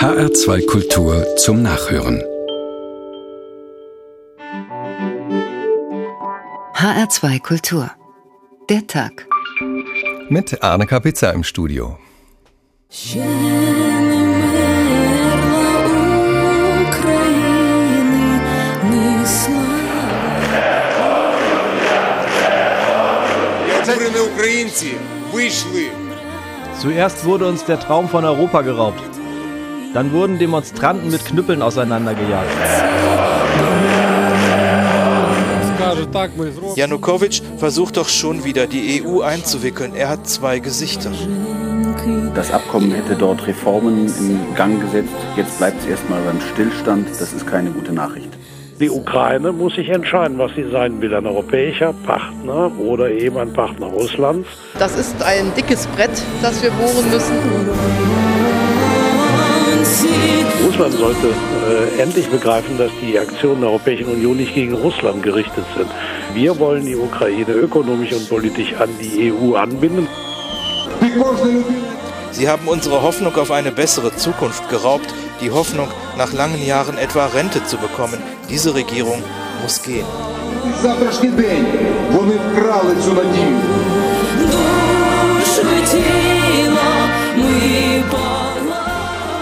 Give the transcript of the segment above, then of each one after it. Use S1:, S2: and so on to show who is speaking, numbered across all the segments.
S1: HR2 Kultur zum Nachhören.
S2: HR2 Kultur. Der Tag.
S3: Mit Arne Kapitza im Studio.
S4: Zuerst wurde uns der Traum von Europa geraubt. Dann wurden Demonstranten mit Knüppeln auseinandergejagt.
S5: Janukowitsch versucht doch schon wieder, die EU einzuwickeln. Er hat zwei Gesichter.
S6: Das Abkommen hätte dort Reformen in Gang gesetzt. Jetzt bleibt es erstmal beim Stillstand. Das ist keine gute Nachricht.
S7: Die Ukraine muss sich entscheiden, was sie sein will, ein europäischer Partner oder eben ein Partner Russlands.
S8: Das ist ein dickes Brett, das wir bohren müssen.
S7: Russland sollte äh, endlich begreifen, dass die Aktionen der Europäischen Union nicht gegen Russland gerichtet sind. Wir wollen die Ukraine ökonomisch und politisch an die EU anbinden.
S5: Sie haben unsere Hoffnung auf eine bessere Zukunft geraubt, die Hoffnung, nach langen Jahren etwa Rente zu bekommen. Diese Regierung muss gehen.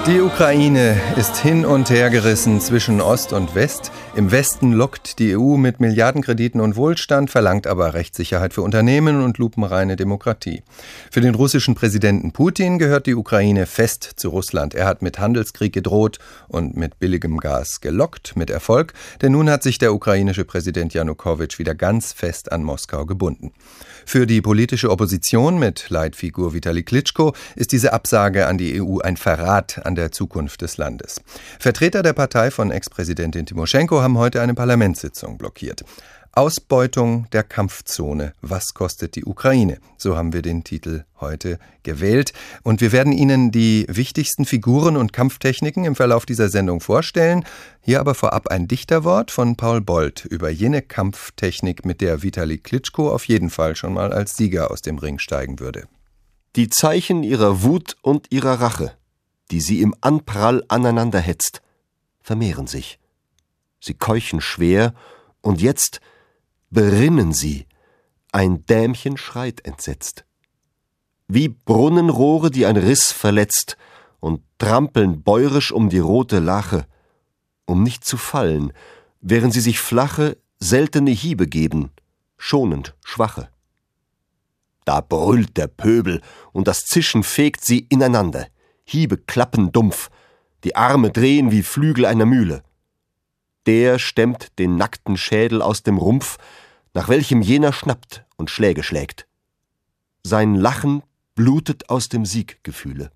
S3: Die Ukraine ist hin und her gerissen zwischen Ost und West. Im Westen lockt die EU mit Milliardenkrediten und Wohlstand, verlangt aber Rechtssicherheit für Unternehmen und lupenreine Demokratie. Für den russischen Präsidenten Putin gehört die Ukraine fest zu Russland. Er hat mit Handelskrieg gedroht und mit billigem Gas gelockt, mit Erfolg, denn nun hat sich der ukrainische Präsident Janukowitsch wieder ganz fest an Moskau gebunden. Für die politische Opposition mit Leitfigur Vitali Klitschko ist diese Absage an die EU ein Verrat an der Zukunft des Landes. Vertreter der Partei von Ex-Präsidentin Timoschenko haben heute eine Parlamentssitzung blockiert. Ausbeutung der Kampfzone. Was kostet die Ukraine? So haben wir den Titel heute gewählt. Und wir werden Ihnen die wichtigsten Figuren und Kampftechniken im Verlauf dieser Sendung vorstellen. Hier aber vorab ein Dichterwort von Paul Bold über jene Kampftechnik, mit der Vitali Klitschko auf jeden Fall schon mal als Sieger aus dem Ring steigen würde.
S9: Die Zeichen ihrer Wut und ihrer Rache, die sie im Anprall aneinander hetzt, vermehren sich. Sie keuchen schwer, und jetzt berinnen sie, ein Dämchen schreit entsetzt. Wie Brunnenrohre, die ein Riss verletzt, und trampeln bäurisch um die rote Lache, um nicht zu fallen, während sie sich flache, seltene Hiebe geben, schonend schwache. Da brüllt der Pöbel, und das Zischen fegt sie ineinander, Hiebe klappen dumpf, die Arme drehen wie Flügel einer Mühle der stemmt den nackten Schädel aus dem Rumpf, nach welchem jener schnappt und Schläge schlägt. Sein Lachen blutet aus dem Sieggefühle.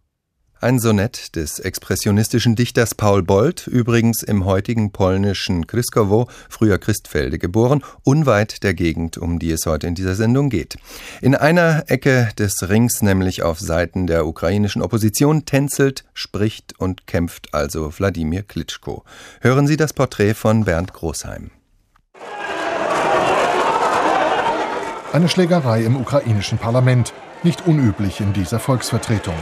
S3: Ein Sonett des expressionistischen Dichters Paul Bold, übrigens im heutigen polnischen Kryskowo, früher Christfelde geboren, unweit der Gegend, um die es heute in dieser Sendung geht. In einer Ecke des Rings, nämlich auf Seiten der ukrainischen Opposition, tänzelt, spricht und kämpft also Wladimir Klitschko. Hören Sie das Porträt von Bernd Großheim.
S10: Eine Schlägerei im ukrainischen Parlament, nicht unüblich in dieser Volksvertretung.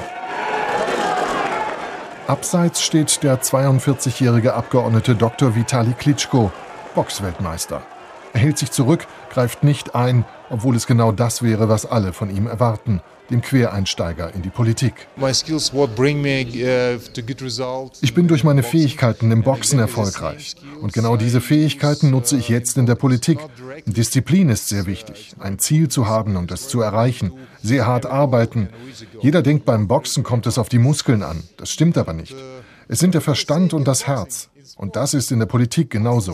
S10: Abseits steht der 42-jährige Abgeordnete Dr. Vitali Klitschko, Boxweltmeister. Er hält sich zurück, greift nicht ein, obwohl es genau das wäre, was alle von ihm erwarten dem Quereinsteiger in die Politik. Uh, ich bin durch meine Fähigkeiten im Boxen erfolgreich. Und genau diese Fähigkeiten nutze ich jetzt in der Politik. Disziplin ist sehr wichtig. Ein Ziel zu haben und es zu erreichen. Sehr hart arbeiten. Jeder denkt, beim Boxen kommt es auf die Muskeln an. Das stimmt aber nicht. Es sind der Verstand und das Herz. Und das ist in der Politik genauso.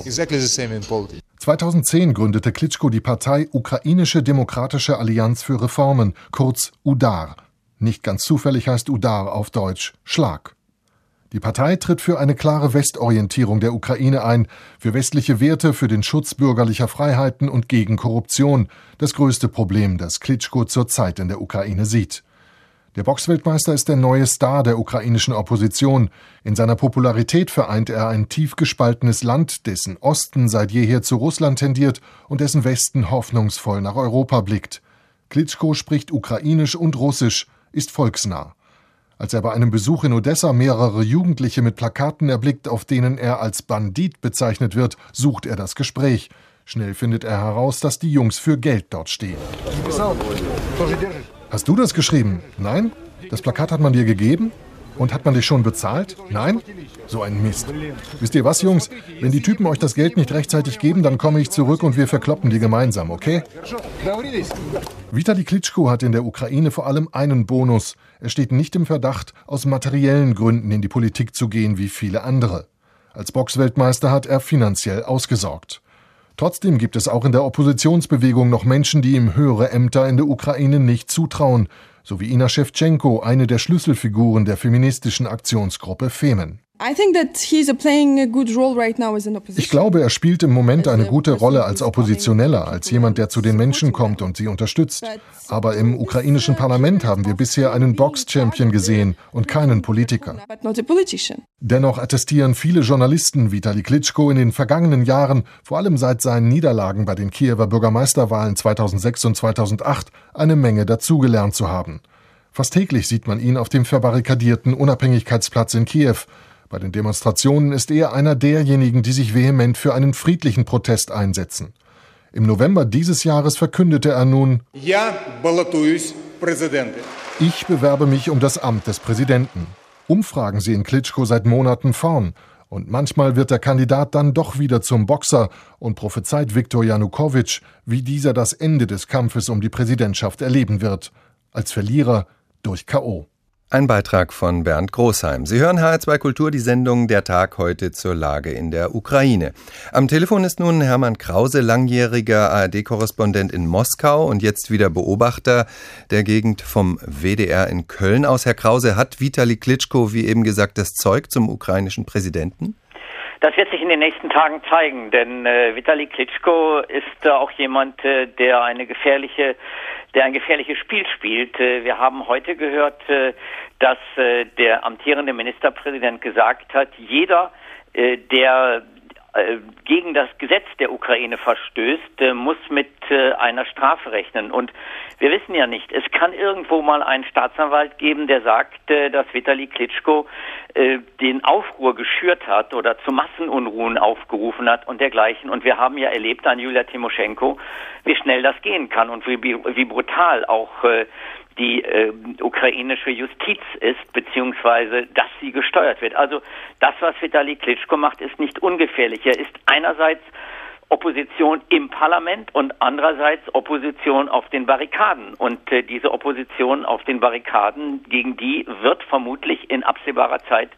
S10: 2010 gründete Klitschko die Partei Ukrainische Demokratische Allianz für Reformen, kurz UDAR. Nicht ganz zufällig heißt UDAR auf Deutsch Schlag. Die Partei tritt für eine klare Westorientierung der Ukraine ein, für westliche Werte, für den Schutz bürgerlicher Freiheiten und gegen Korruption, das größte Problem, das Klitschko zurzeit in der Ukraine sieht. Der Boxweltmeister ist der neue Star der ukrainischen Opposition. In seiner Popularität vereint er ein tief gespaltenes Land, dessen Osten seit jeher zu Russland tendiert und dessen Westen hoffnungsvoll nach Europa blickt. Klitschko spricht ukrainisch und russisch, ist volksnah. Als er bei einem Besuch in Odessa mehrere Jugendliche mit Plakaten erblickt, auf denen er als Bandit bezeichnet wird, sucht er das Gespräch. Schnell findet er heraus, dass die Jungs für Geld dort stehen. Hast du das geschrieben? Nein? Das Plakat hat man dir gegeben? Und hat man dich schon bezahlt? Nein? So ein Mist. Wisst ihr was, Jungs? Wenn die Typen euch das Geld nicht rechtzeitig geben, dann komme ich zurück und wir verkloppen die gemeinsam, okay? Vitali Klitschko hat in der Ukraine vor allem einen Bonus. Er steht nicht im Verdacht, aus materiellen Gründen in die Politik zu gehen wie viele andere. Als Boxweltmeister hat er finanziell ausgesorgt. Trotzdem gibt es auch in der Oppositionsbewegung noch Menschen, die ihm höhere Ämter in der Ukraine nicht zutrauen, so wie Ina Shevchenko, eine der Schlüsselfiguren der feministischen Aktionsgruppe Femen. Ich glaube, er spielt im Moment eine gute Rolle als Oppositioneller, als jemand, der zu den Menschen kommt und sie unterstützt. Aber im ukrainischen Parlament haben wir bisher einen Box-Champion gesehen und keinen Politiker. Dennoch attestieren viele Journalisten Vitali Klitschko in den vergangenen Jahren, vor allem seit seinen Niederlagen bei den Kiewer Bürgermeisterwahlen 2006 und 2008, eine Menge dazugelernt zu haben. Fast täglich sieht man ihn auf dem verbarrikadierten Unabhängigkeitsplatz in Kiew, bei den Demonstrationen ist er einer derjenigen, die sich vehement für einen friedlichen Protest einsetzen. Im November dieses Jahres verkündete er nun, ich bewerbe mich um das Amt des Präsidenten. Umfragen sehen Klitschko seit Monaten vorn. Und manchmal wird der Kandidat dann doch wieder zum Boxer und prophezeit Viktor Janukowitsch, wie dieser das Ende des Kampfes um die Präsidentschaft erleben wird. Als Verlierer durch K.O.
S3: Ein Beitrag von Bernd Großheim. Sie hören HR2 Kultur, die Sendung Der Tag heute zur Lage in der Ukraine. Am Telefon ist nun Hermann Krause, langjähriger ARD-Korrespondent in Moskau und jetzt wieder Beobachter der Gegend vom WDR in Köln aus. Herr Krause, hat Vitali Klitschko, wie eben gesagt, das Zeug zum ukrainischen Präsidenten?
S11: Das wird sich in den nächsten Tagen zeigen, denn äh, Vitali Klitschko ist äh, auch jemand, äh, der eine gefährliche der ein gefährliches Spiel spielt. Äh, wir haben heute gehört, äh, dass äh, der amtierende Ministerpräsident gesagt hat, jeder, der gegen das Gesetz der Ukraine verstößt, muss mit einer Strafe rechnen. Und wir wissen ja nicht, es kann irgendwo mal einen Staatsanwalt geben, der sagt, dass Vitali Klitschko den Aufruhr geschürt hat oder zu Massenunruhen aufgerufen hat und dergleichen. Und wir haben ja erlebt an Julia Timoschenko, wie schnell das gehen kann und wie, wie brutal auch äh, die äh, ukrainische Justiz ist, beziehungsweise dass sie gesteuert wird. Also das, was Vitali Klitschko macht, ist nicht ungefährlich. Er ist einerseits Opposition im Parlament und andererseits Opposition auf den Barrikaden. Und äh, diese Opposition auf den Barrikaden, gegen die wird vermutlich in absehbarer Zeit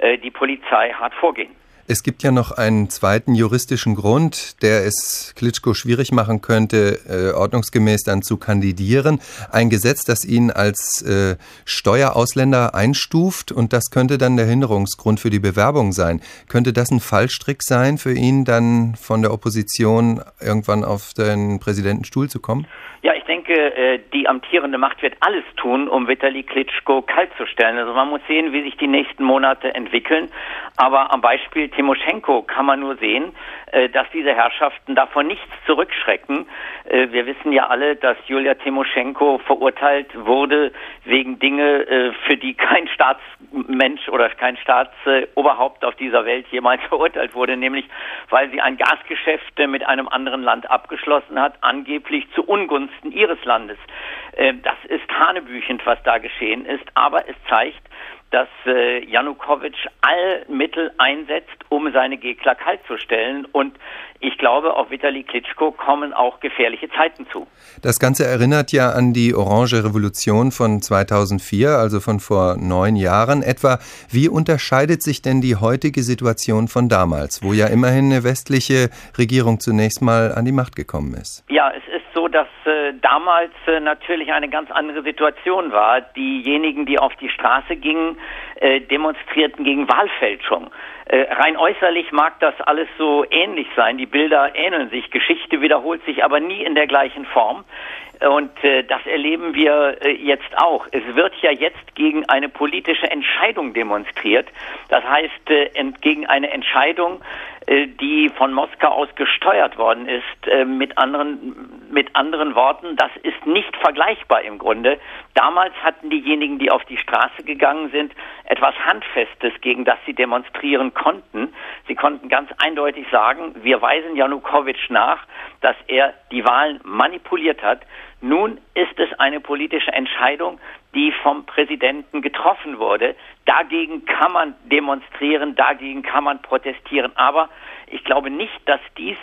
S11: äh, die Polizei hart vorgehen.
S3: Es gibt ja noch einen zweiten juristischen Grund, der es Klitschko schwierig machen könnte, äh, ordnungsgemäß dann zu kandidieren. Ein Gesetz, das ihn als äh, Steuerausländer einstuft und das könnte dann der Hinderungsgrund für die Bewerbung sein. Könnte das ein Fallstrick sein für ihn, dann von der Opposition irgendwann auf den Präsidentenstuhl zu kommen?
S11: Ja, ich denke, äh, die amtierende Macht wird alles tun, um Vitali Klitschko kaltzustellen. Also man muss sehen, wie sich die nächsten Monate entwickeln. Aber am Beispiel Timoschenko kann man nur sehen, äh, dass diese Herrschaften davon nichts zurückschrecken. Äh, wir wissen ja alle, dass Julia Timoschenko verurteilt wurde wegen Dinge, äh, für die kein Staatsmensch oder kein Staatsoberhaupt auf dieser Welt jemals verurteilt wurde, nämlich weil sie ein Gasgeschäft mit einem anderen Land abgeschlossen hat, angeblich zu Ungunsten ihres Landes. Das ist hanebüchend, was da geschehen ist, aber es zeigt, dass äh, Janukowitsch all Mittel einsetzt, um seine Gegner kaltzustellen. Und ich glaube, auf Vitali Klitschko kommen auch gefährliche Zeiten zu.
S3: Das Ganze erinnert ja an die Orange Revolution von 2004, also von vor neun Jahren etwa. Wie unterscheidet sich denn die heutige Situation von damals, wo ja immerhin eine westliche Regierung zunächst mal an die Macht gekommen ist?
S11: Ja, es ist so, dass äh, damals äh, natürlich eine ganz andere Situation war. Diejenigen, die auf die Straße gingen, äh, demonstrierten gegen Wahlfälschung. Äh, rein äußerlich mag das alles so ähnlich sein. Die Bilder ähneln sich. Geschichte wiederholt sich aber nie in der gleichen Form. Und äh, das erleben wir äh, jetzt auch. Es wird ja jetzt gegen eine politische Entscheidung demonstriert. Das heißt, äh, gegen eine Entscheidung, äh, die von Moskau aus gesteuert worden ist. Äh, mit anderen, mit anderen Worten, das ist nicht vergleichbar im Grunde. Damals hatten diejenigen, die auf die Straße gegangen sind, etwas Handfestes, gegen das sie demonstrieren konnten. Sie konnten ganz eindeutig sagen, wir weisen Janukowitsch nach, dass er die Wahlen manipuliert hat. Nun ist es eine politische Entscheidung, die vom Präsidenten getroffen wurde. Dagegen kann man demonstrieren, dagegen kann man protestieren. Aber ich glaube nicht, dass dies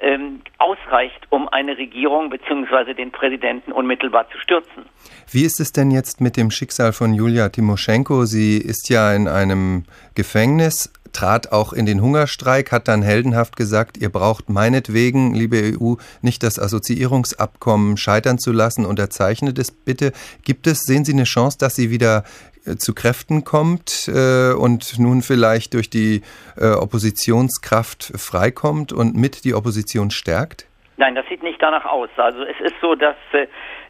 S11: ähm, ausreicht, um eine Regierung bzw. den Präsidenten unmittelbar zu stürzen.
S3: Wie ist es denn jetzt mit dem Schicksal von Julia Timoschenko? Sie ist ja in einem Gefängnis trat auch in den Hungerstreik, hat dann heldenhaft gesagt, ihr braucht meinetwegen, liebe EU, nicht das Assoziierungsabkommen scheitern zu lassen, unterzeichnet es bitte. Gibt es, sehen Sie eine Chance, dass sie wieder äh, zu Kräften kommt äh, und nun vielleicht durch die äh, Oppositionskraft freikommt und mit die Opposition stärkt?
S11: Nein, das sieht nicht danach aus. Also es ist so, dass äh,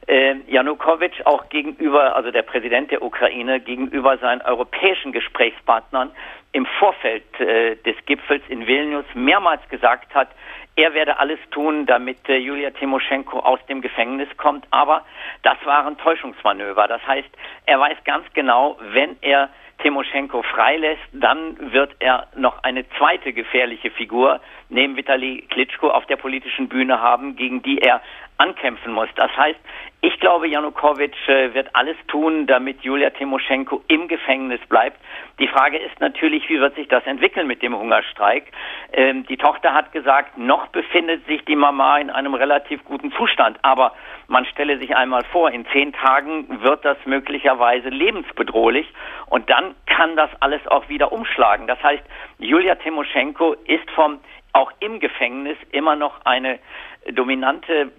S11: äh Janukowitsch auch gegenüber, also der Präsident der Ukraine, gegenüber seinen europäischen Gesprächspartnern im Vorfeld äh, des Gipfels in Vilnius mehrmals gesagt hat, er werde alles tun, damit äh, Julia Timoschenko aus dem Gefängnis kommt. Aber das waren Täuschungsmanöver. Das heißt, er weiß ganz genau, wenn er Timoschenko freilässt, dann wird er noch eine zweite gefährliche Figur neben Vitali Klitschko auf der politischen Bühne haben, gegen die er ankämpfen muss. Das heißt, ich glaube, Janukowitsch äh, wird alles tun, damit Julia Timoschenko im Gefängnis bleibt. Die Frage ist natürlich, wie wird sich das entwickeln mit dem Hungerstreik? Ähm, die Tochter hat gesagt, noch befindet sich die Mama in einem relativ guten Zustand. Aber man stelle sich einmal vor, in zehn Tagen wird das möglicherweise lebensbedrohlich und dann kann das alles auch wieder umschlagen. Das heißt, Julia Timoschenko ist vom auch im Gefängnis immer noch eine dominante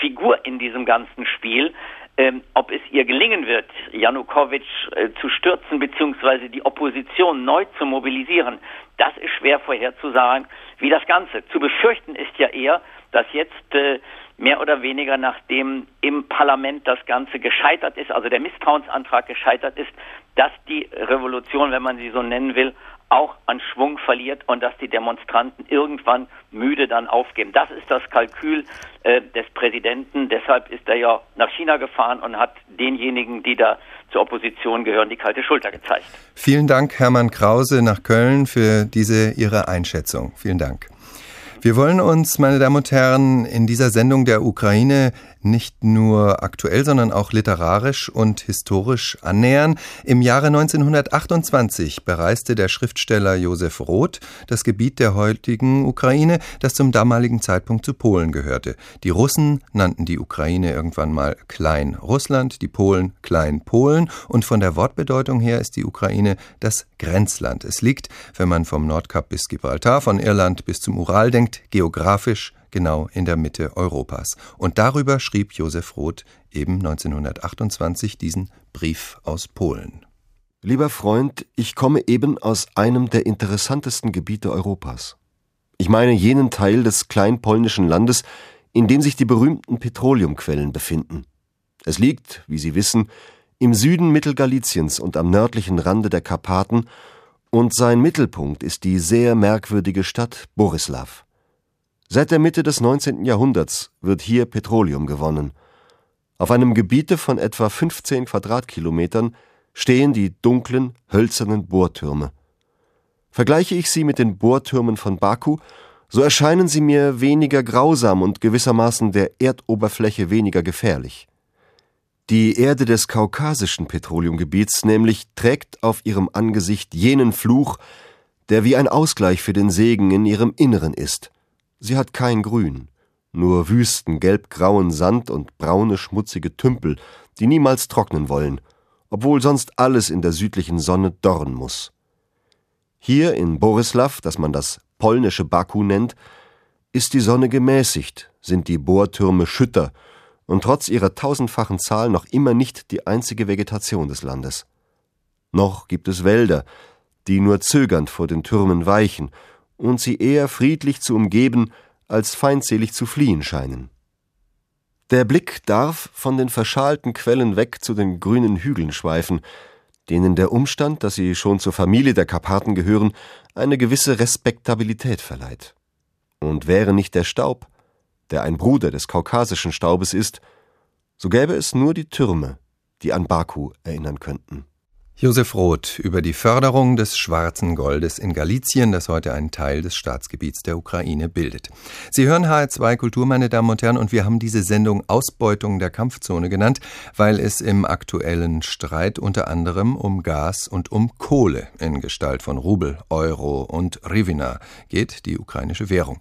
S11: Figur in diesem ganzen Spiel. Ähm, ob es ihr gelingen wird, Janukowitsch äh, zu stürzen bzw. die Opposition neu zu mobilisieren, das ist schwer vorherzusagen. Wie das Ganze zu befürchten ist ja eher, dass jetzt äh, mehr oder weniger nachdem im Parlament das Ganze gescheitert ist, also der Misstrauensantrag gescheitert ist, dass die Revolution, wenn man sie so nennen will, auch an Schwung verliert und dass die Demonstranten irgendwann müde dann aufgeben. Das ist das Kalkül äh, des Präsidenten. Deshalb ist er ja nach China gefahren und hat denjenigen, die da zur Opposition gehören, die kalte Schulter gezeigt.
S3: Vielen Dank, Hermann Krause nach Köln, für diese Ihre Einschätzung. Vielen Dank. Wir wollen uns, meine Damen und Herren, in dieser Sendung der Ukraine nicht nur aktuell, sondern auch literarisch und historisch annähern. Im Jahre 1928 bereiste der Schriftsteller Josef Roth das Gebiet der heutigen Ukraine, das zum damaligen Zeitpunkt zu Polen gehörte. Die Russen nannten die Ukraine irgendwann mal Klein Russland, die Polen Klein Polen und von der Wortbedeutung her ist die Ukraine das Grenzland. Es liegt, wenn man vom Nordkap bis Gibraltar, von Irland bis zum Ural denkt, geografisch genau in der Mitte Europas. Und darüber schrieb Josef Roth eben 1928 diesen Brief aus Polen.
S9: Lieber Freund, ich komme eben aus einem der interessantesten Gebiete Europas. Ich meine jenen Teil des kleinpolnischen Landes, in dem sich die berühmten Petroleumquellen befinden. Es liegt, wie Sie wissen, im Süden Mittelgaliciens und am nördlichen Rande der Karpaten, und sein Mittelpunkt ist die sehr merkwürdige Stadt Borislav. Seit der Mitte des 19. Jahrhunderts wird hier Petroleum gewonnen. Auf einem Gebiete von etwa 15 Quadratkilometern stehen die dunklen, hölzernen Bohrtürme. Vergleiche ich sie mit den Bohrtürmen von Baku, so erscheinen sie mir weniger grausam und gewissermaßen der Erdoberfläche weniger gefährlich. Die Erde des kaukasischen Petroleumgebiets nämlich trägt auf ihrem Angesicht jenen Fluch, der wie ein Ausgleich für den Segen in ihrem Inneren ist. Sie hat kein Grün, nur wüsten gelbgrauen Sand und braune schmutzige Tümpel, die niemals trocknen wollen, obwohl sonst alles in der südlichen Sonne dorren muss. Hier in Borislav, das man das polnische Baku nennt, ist die Sonne gemäßigt, sind die Bohrtürme Schütter und trotz ihrer tausendfachen Zahl noch immer nicht die einzige Vegetation des Landes. Noch gibt es Wälder, die nur zögernd vor den Türmen weichen und sie eher friedlich zu umgeben als feindselig zu fliehen scheinen. Der Blick darf von den verschalten Quellen weg zu den grünen Hügeln schweifen, denen der Umstand, dass sie schon zur Familie der Karpaten gehören, eine gewisse Respektabilität verleiht. Und wäre nicht der Staub, der ein Bruder des kaukasischen Staubes ist, so gäbe es nur die Türme, die an Baku erinnern könnten.
S3: Josef Roth über die Förderung des schwarzen Goldes in Galizien, das heute einen Teil des Staatsgebiets der Ukraine bildet. Sie hören HR2 Kultur, meine Damen und Herren, und wir haben diese Sendung Ausbeutung der Kampfzone genannt, weil es im aktuellen Streit unter anderem um Gas und um Kohle in Gestalt von Rubel, Euro und Rivina geht, die ukrainische Währung.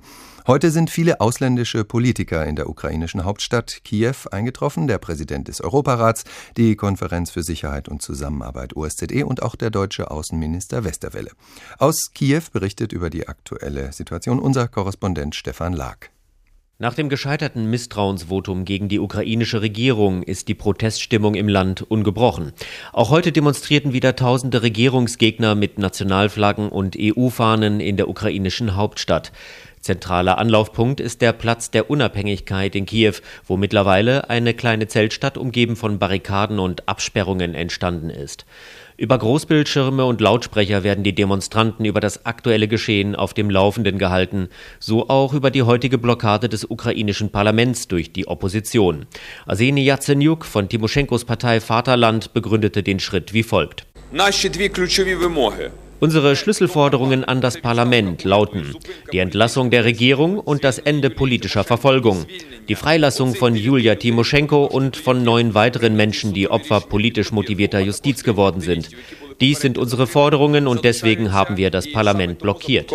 S3: Heute sind viele ausländische Politiker in der ukrainischen Hauptstadt Kiew eingetroffen, der Präsident des Europarats, die Konferenz für Sicherheit und Zusammenarbeit OSZE und auch der deutsche Außenminister Westerwelle. Aus Kiew berichtet über die aktuelle Situation unser Korrespondent Stefan Lag.
S12: Nach dem gescheiterten Misstrauensvotum gegen die ukrainische Regierung ist die Proteststimmung im Land ungebrochen. Auch heute demonstrierten wieder tausende Regierungsgegner mit Nationalflaggen und EU-Fahnen in der ukrainischen Hauptstadt. Zentraler Anlaufpunkt ist der Platz der Unabhängigkeit in Kiew, wo mittlerweile eine kleine Zeltstadt umgeben von Barrikaden und Absperrungen entstanden ist. Über Großbildschirme und Lautsprecher werden die Demonstranten über das aktuelle Geschehen auf dem Laufenden gehalten, so auch über die heutige Blockade des ukrainischen Parlaments durch die Opposition. Arseni Yatsenyuk von Timoschenkos Partei Vaterland begründete den Schritt wie folgt. Unsere Schlüsselforderungen an das Parlament lauten die Entlassung der Regierung und das Ende politischer Verfolgung, die Freilassung von Julia Timoschenko und von neun weiteren Menschen, die Opfer politisch motivierter Justiz geworden sind. Dies sind unsere Forderungen und deswegen haben wir das Parlament blockiert.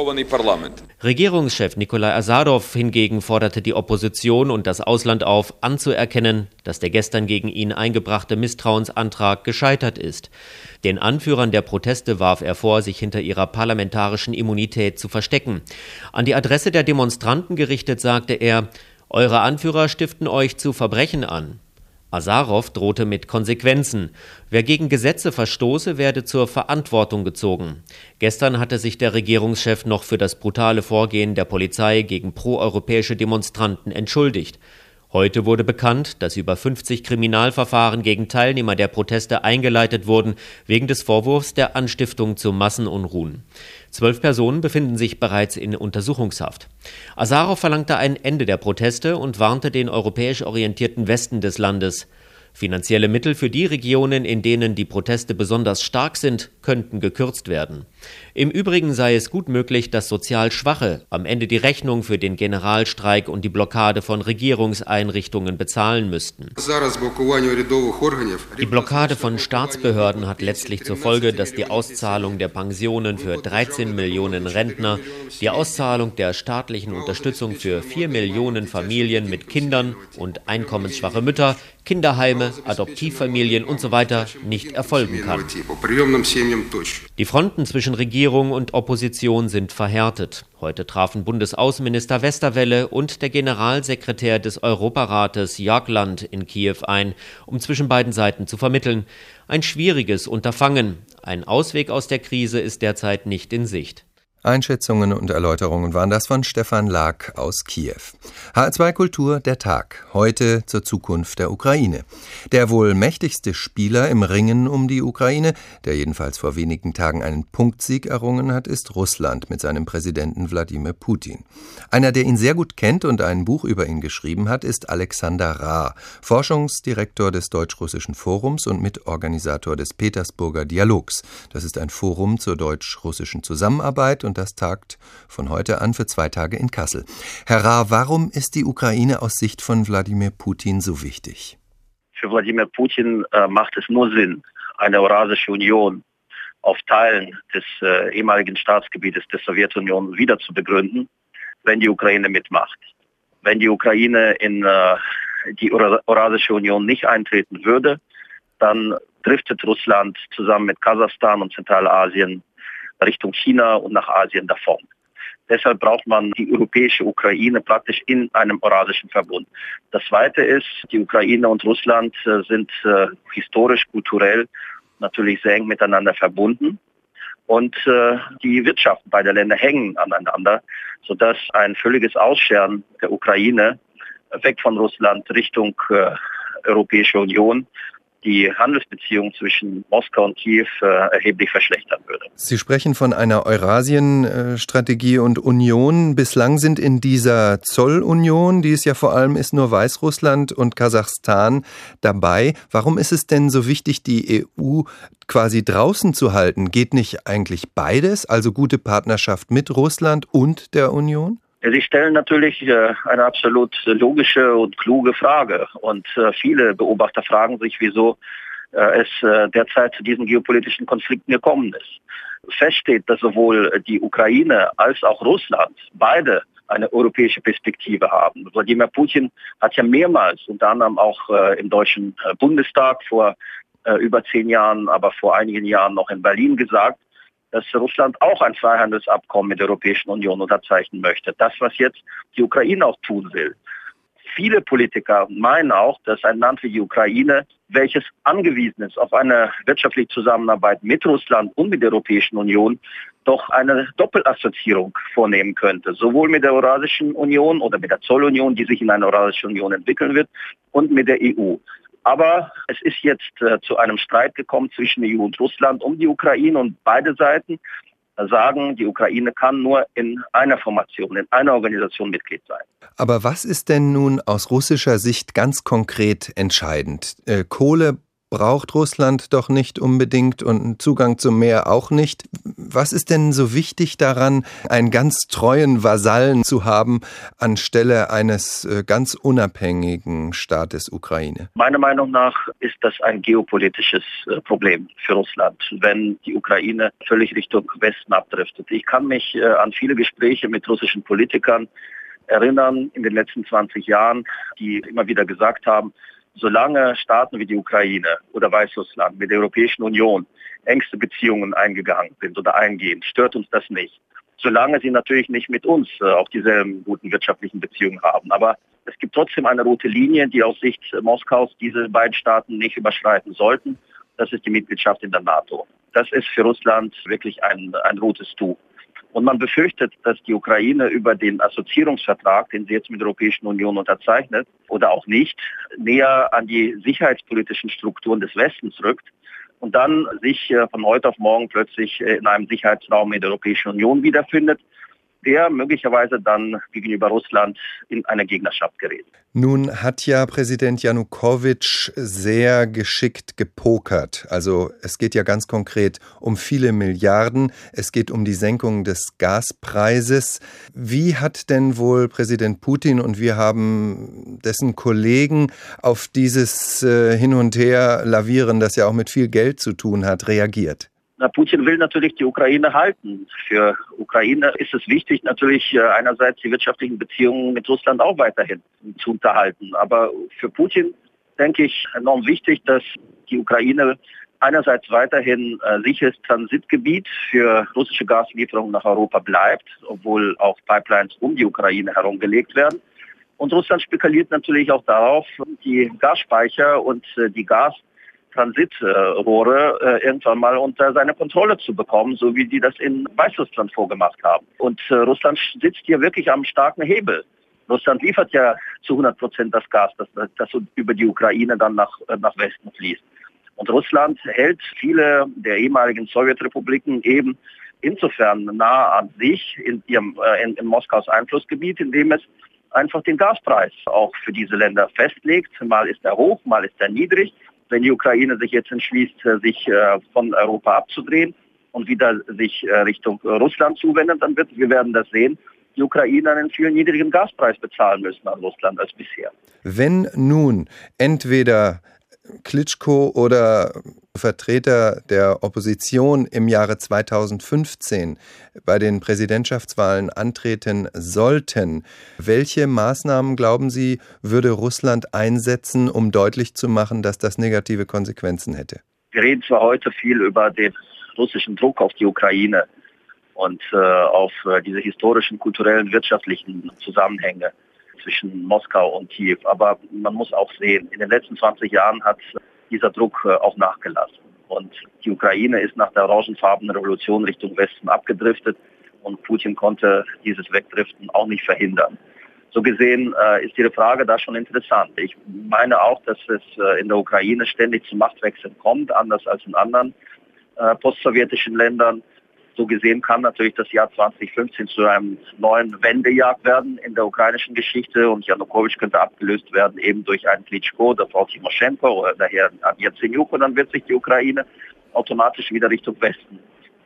S12: Regierungschef Nikolai Azarov hingegen forderte die Opposition und das Ausland auf, anzuerkennen, dass der gestern gegen ihn eingebrachte Misstrauensantrag gescheitert ist. Den Anführern der Proteste warf er vor, sich hinter ihrer parlamentarischen Immunität zu verstecken. An die Adresse der Demonstranten gerichtet sagte er, Eure Anführer stiften euch zu Verbrechen an. Azarov drohte mit Konsequenzen. Wer gegen Gesetze verstoße, werde zur Verantwortung gezogen. Gestern hatte sich der Regierungschef noch für das brutale Vorgehen der Polizei gegen proeuropäische Demonstranten entschuldigt. Heute wurde bekannt, dass über 50 Kriminalverfahren gegen Teilnehmer der Proteste eingeleitet wurden, wegen des Vorwurfs der Anstiftung zu Massenunruhen. Zwölf Personen befinden sich bereits in Untersuchungshaft. Azarov verlangte ein Ende der Proteste und warnte den europäisch orientierten Westen des Landes. Finanzielle Mittel für die Regionen, in denen die Proteste besonders stark sind, könnten gekürzt werden. Im Übrigen sei es gut möglich, dass sozial Schwache am Ende die Rechnung für den Generalstreik und die Blockade von Regierungseinrichtungen bezahlen müssten. Die Blockade von Staatsbehörden hat letztlich zur Folge, dass die Auszahlung der Pensionen für 13 Millionen Rentner, die Auszahlung der staatlichen Unterstützung für 4 Millionen Familien mit Kindern und einkommensschwache Mütter, Kinderheime, Adoptivfamilien usw. So nicht erfolgen kann. Die Fronten zwischen Regierung und Opposition sind verhärtet. Heute trafen Bundesaußenminister Westerwelle und der Generalsekretär des Europarates Jagland in Kiew ein, um zwischen beiden Seiten zu vermitteln. Ein schwieriges Unterfangen. Ein Ausweg aus der Krise ist derzeit nicht in Sicht.
S3: Einschätzungen und Erläuterungen waren das von Stefan Lag aus Kiew. HR2 Kultur, der Tag. Heute zur Zukunft der Ukraine. Der wohl mächtigste Spieler im Ringen um die Ukraine, der jedenfalls vor wenigen Tagen einen Punktsieg errungen hat, ist Russland mit seinem Präsidenten Wladimir Putin. Einer, der ihn sehr gut kennt und ein Buch über ihn geschrieben hat, ist Alexander Ra, Forschungsdirektor des Deutsch-Russischen Forums und Mitorganisator des Petersburger Dialogs. Das ist ein Forum zur deutsch-russischen Zusammenarbeit und das tagt von heute an für zwei Tage in Kassel. Herr Ra, warum ist die Ukraine aus Sicht von Wladimir Putin so wichtig?
S13: Für Wladimir Putin äh, macht es nur Sinn, eine Eurasische Union auf Teilen des äh, ehemaligen Staatsgebietes der Sowjetunion wieder zu begründen, wenn die Ukraine mitmacht. Wenn die Ukraine in äh, die Eurasische Union nicht eintreten würde, dann driftet Russland zusammen mit Kasachstan und Zentralasien Richtung China und nach Asien davon. Deshalb braucht man die europäische Ukraine praktisch in einem Eurasischen Verbund. Das Zweite ist, die Ukraine und Russland äh, sind äh, historisch, kulturell natürlich sehr eng miteinander verbunden. Und äh, die Wirtschaften beider Länder hängen aneinander, sodass ein völliges Ausscheren der Ukraine weg von Russland Richtung äh, Europäische Union die Handelsbeziehungen zwischen Moskau und Kiew äh, erheblich verschlechtern würde.
S3: Sie sprechen von einer Eurasien-Strategie und Union. Bislang sind in dieser Zollunion, die es ja vor allem ist, nur Weißrussland und Kasachstan dabei. Warum ist es denn so wichtig, die EU quasi draußen zu halten? Geht nicht eigentlich beides, also gute Partnerschaft mit Russland und der Union?
S13: Sie stellen natürlich äh, eine absolut logische und kluge Frage. Und äh, viele Beobachter fragen sich, wieso äh, es derzeit zu diesen geopolitischen Konflikten gekommen ist. Fest steht, dass sowohl die Ukraine als auch Russland beide eine europäische Perspektive haben. Wladimir Putin hat ja mehrmals, unter anderem auch im Deutschen Bundestag vor über zehn Jahren, aber vor einigen Jahren noch in Berlin gesagt, dass Russland auch ein Freihandelsabkommen mit der Europäischen Union unterzeichnen möchte. Das, was jetzt die Ukraine auch tun will. Viele Politiker meinen auch, dass ein Land wie die Ukraine, welches angewiesen ist auf eine wirtschaftliche Zusammenarbeit mit Russland und mit der Europäischen Union, doch eine Doppelassoziierung vornehmen könnte, sowohl mit der Eurasischen Union oder mit der Zollunion, die sich in eine Eurasische Union entwickeln wird, und mit der EU. Aber es ist jetzt äh, zu einem Streit gekommen zwischen EU und Russland um die Ukraine und beide Seiten sagen, die Ukraine kann nur in einer Formation, in einer Organisation Mitglied sein.
S3: Aber was ist denn nun aus russischer Sicht ganz konkret entscheidend? Äh, Kohle braucht Russland doch nicht unbedingt und Zugang zum Meer auch nicht. Was ist denn so wichtig daran, einen ganz treuen Vasallen zu haben, anstelle eines äh, ganz unabhängigen Staates Ukraine?
S13: Meiner Meinung nach ist das ein geopolitisches äh, Problem für Russland, wenn die Ukraine völlig Richtung Westen abdriftet. Ich kann mich äh, an viele Gespräche mit russischen Politikern erinnern in den letzten 20 Jahren, die immer wieder gesagt haben, solange Staaten wie die Ukraine oder Weißrussland mit der Europäischen Union engste Beziehungen eingegangen sind oder eingehen, stört uns das nicht. Solange sie natürlich nicht mit uns äh, auch dieselben guten wirtschaftlichen Beziehungen haben. Aber es gibt trotzdem eine rote Linie, die aus Sicht Moskaus diese beiden Staaten nicht überschreiten sollten. Das ist die Mitgliedschaft in der NATO. Das ist für Russland wirklich ein, ein rotes Tuch. Und man befürchtet, dass die Ukraine über den Assoziierungsvertrag, den sie jetzt mit der Europäischen Union unterzeichnet, oder auch nicht, näher an die sicherheitspolitischen Strukturen des Westens rückt und dann sich äh, von heute auf morgen plötzlich äh, in einem Sicherheitsraum in der Europäischen Union wiederfindet der möglicherweise dann gegenüber Russland in eine Gegnerschaft gerät.
S3: Nun hat ja Präsident Janukowitsch sehr geschickt gepokert. Also es geht ja ganz konkret um viele Milliarden. Es geht um die Senkung des Gaspreises. Wie hat denn wohl Präsident Putin und wir haben dessen Kollegen auf dieses äh, Hin und Her lavieren, das ja auch mit viel Geld zu tun hat, reagiert?
S13: Na, Putin will natürlich die Ukraine halten. Für Ukraine ist es wichtig, natürlich äh, einerseits die wirtschaftlichen Beziehungen mit Russland auch weiterhin zu unterhalten. Aber für Putin denke ich enorm wichtig, dass die Ukraine einerseits weiterhin äh, sicheres Transitgebiet für russische Gaslieferungen nach Europa bleibt, obwohl auch Pipelines um die Ukraine herum gelegt werden. Und Russland spekuliert natürlich auch darauf, die Gasspeicher und äh, die Gas Transitrohre äh, irgendwann mal unter seine Kontrolle zu bekommen, so wie die das in Weißrussland vorgemacht haben. Und äh, Russland sitzt hier wirklich am starken Hebel. Russland liefert ja zu 100 Prozent das Gas, das, das über die Ukraine dann nach, äh, nach Westen fließt. Und Russland hält viele der ehemaligen Sowjetrepubliken eben insofern nah an sich in, ihrem, in, in Moskaus Einflussgebiet, indem es einfach den Gaspreis auch für diese Länder festlegt. Mal ist er hoch, mal ist er niedrig wenn die Ukraine sich jetzt entschließt, äh, sich äh, von Europa abzudrehen und wieder sich äh, Richtung Russland zuwendet, dann wird, wir werden das sehen, die Ukraine einen viel niedrigen Gaspreis bezahlen müssen an Russland als bisher.
S3: Wenn nun entweder Klitschko oder Vertreter der Opposition im Jahre 2015 bei den Präsidentschaftswahlen antreten sollten, welche Maßnahmen, glauben Sie, würde Russland einsetzen, um deutlich zu machen, dass das negative Konsequenzen hätte?
S13: Wir reden zwar heute viel über den russischen Druck auf die Ukraine und äh, auf äh, diese historischen, kulturellen, wirtschaftlichen Zusammenhänge zwischen Moskau und Kiew. Aber man muss auch sehen, in den letzten 20 Jahren hat dieser Druck äh, auch nachgelassen. Und die Ukraine ist nach der orangenfarbenen Revolution Richtung Westen abgedriftet und Putin konnte dieses Wegdriften auch nicht verhindern. So gesehen äh, ist Ihre Frage da schon interessant. Ich meine auch, dass es äh, in der Ukraine ständig zu Machtwechseln kommt, anders als in anderen äh, postsowjetischen Ländern. So gesehen kann natürlich das Jahr 2015 zu einem neuen Wendejahr werden in der ukrainischen Geschichte und Janukowitsch könnte abgelöst werden eben durch einen Klitschko oder Frau Timoschenko oder daher Yatsenyuk und dann wird sich die Ukraine automatisch wieder Richtung Westen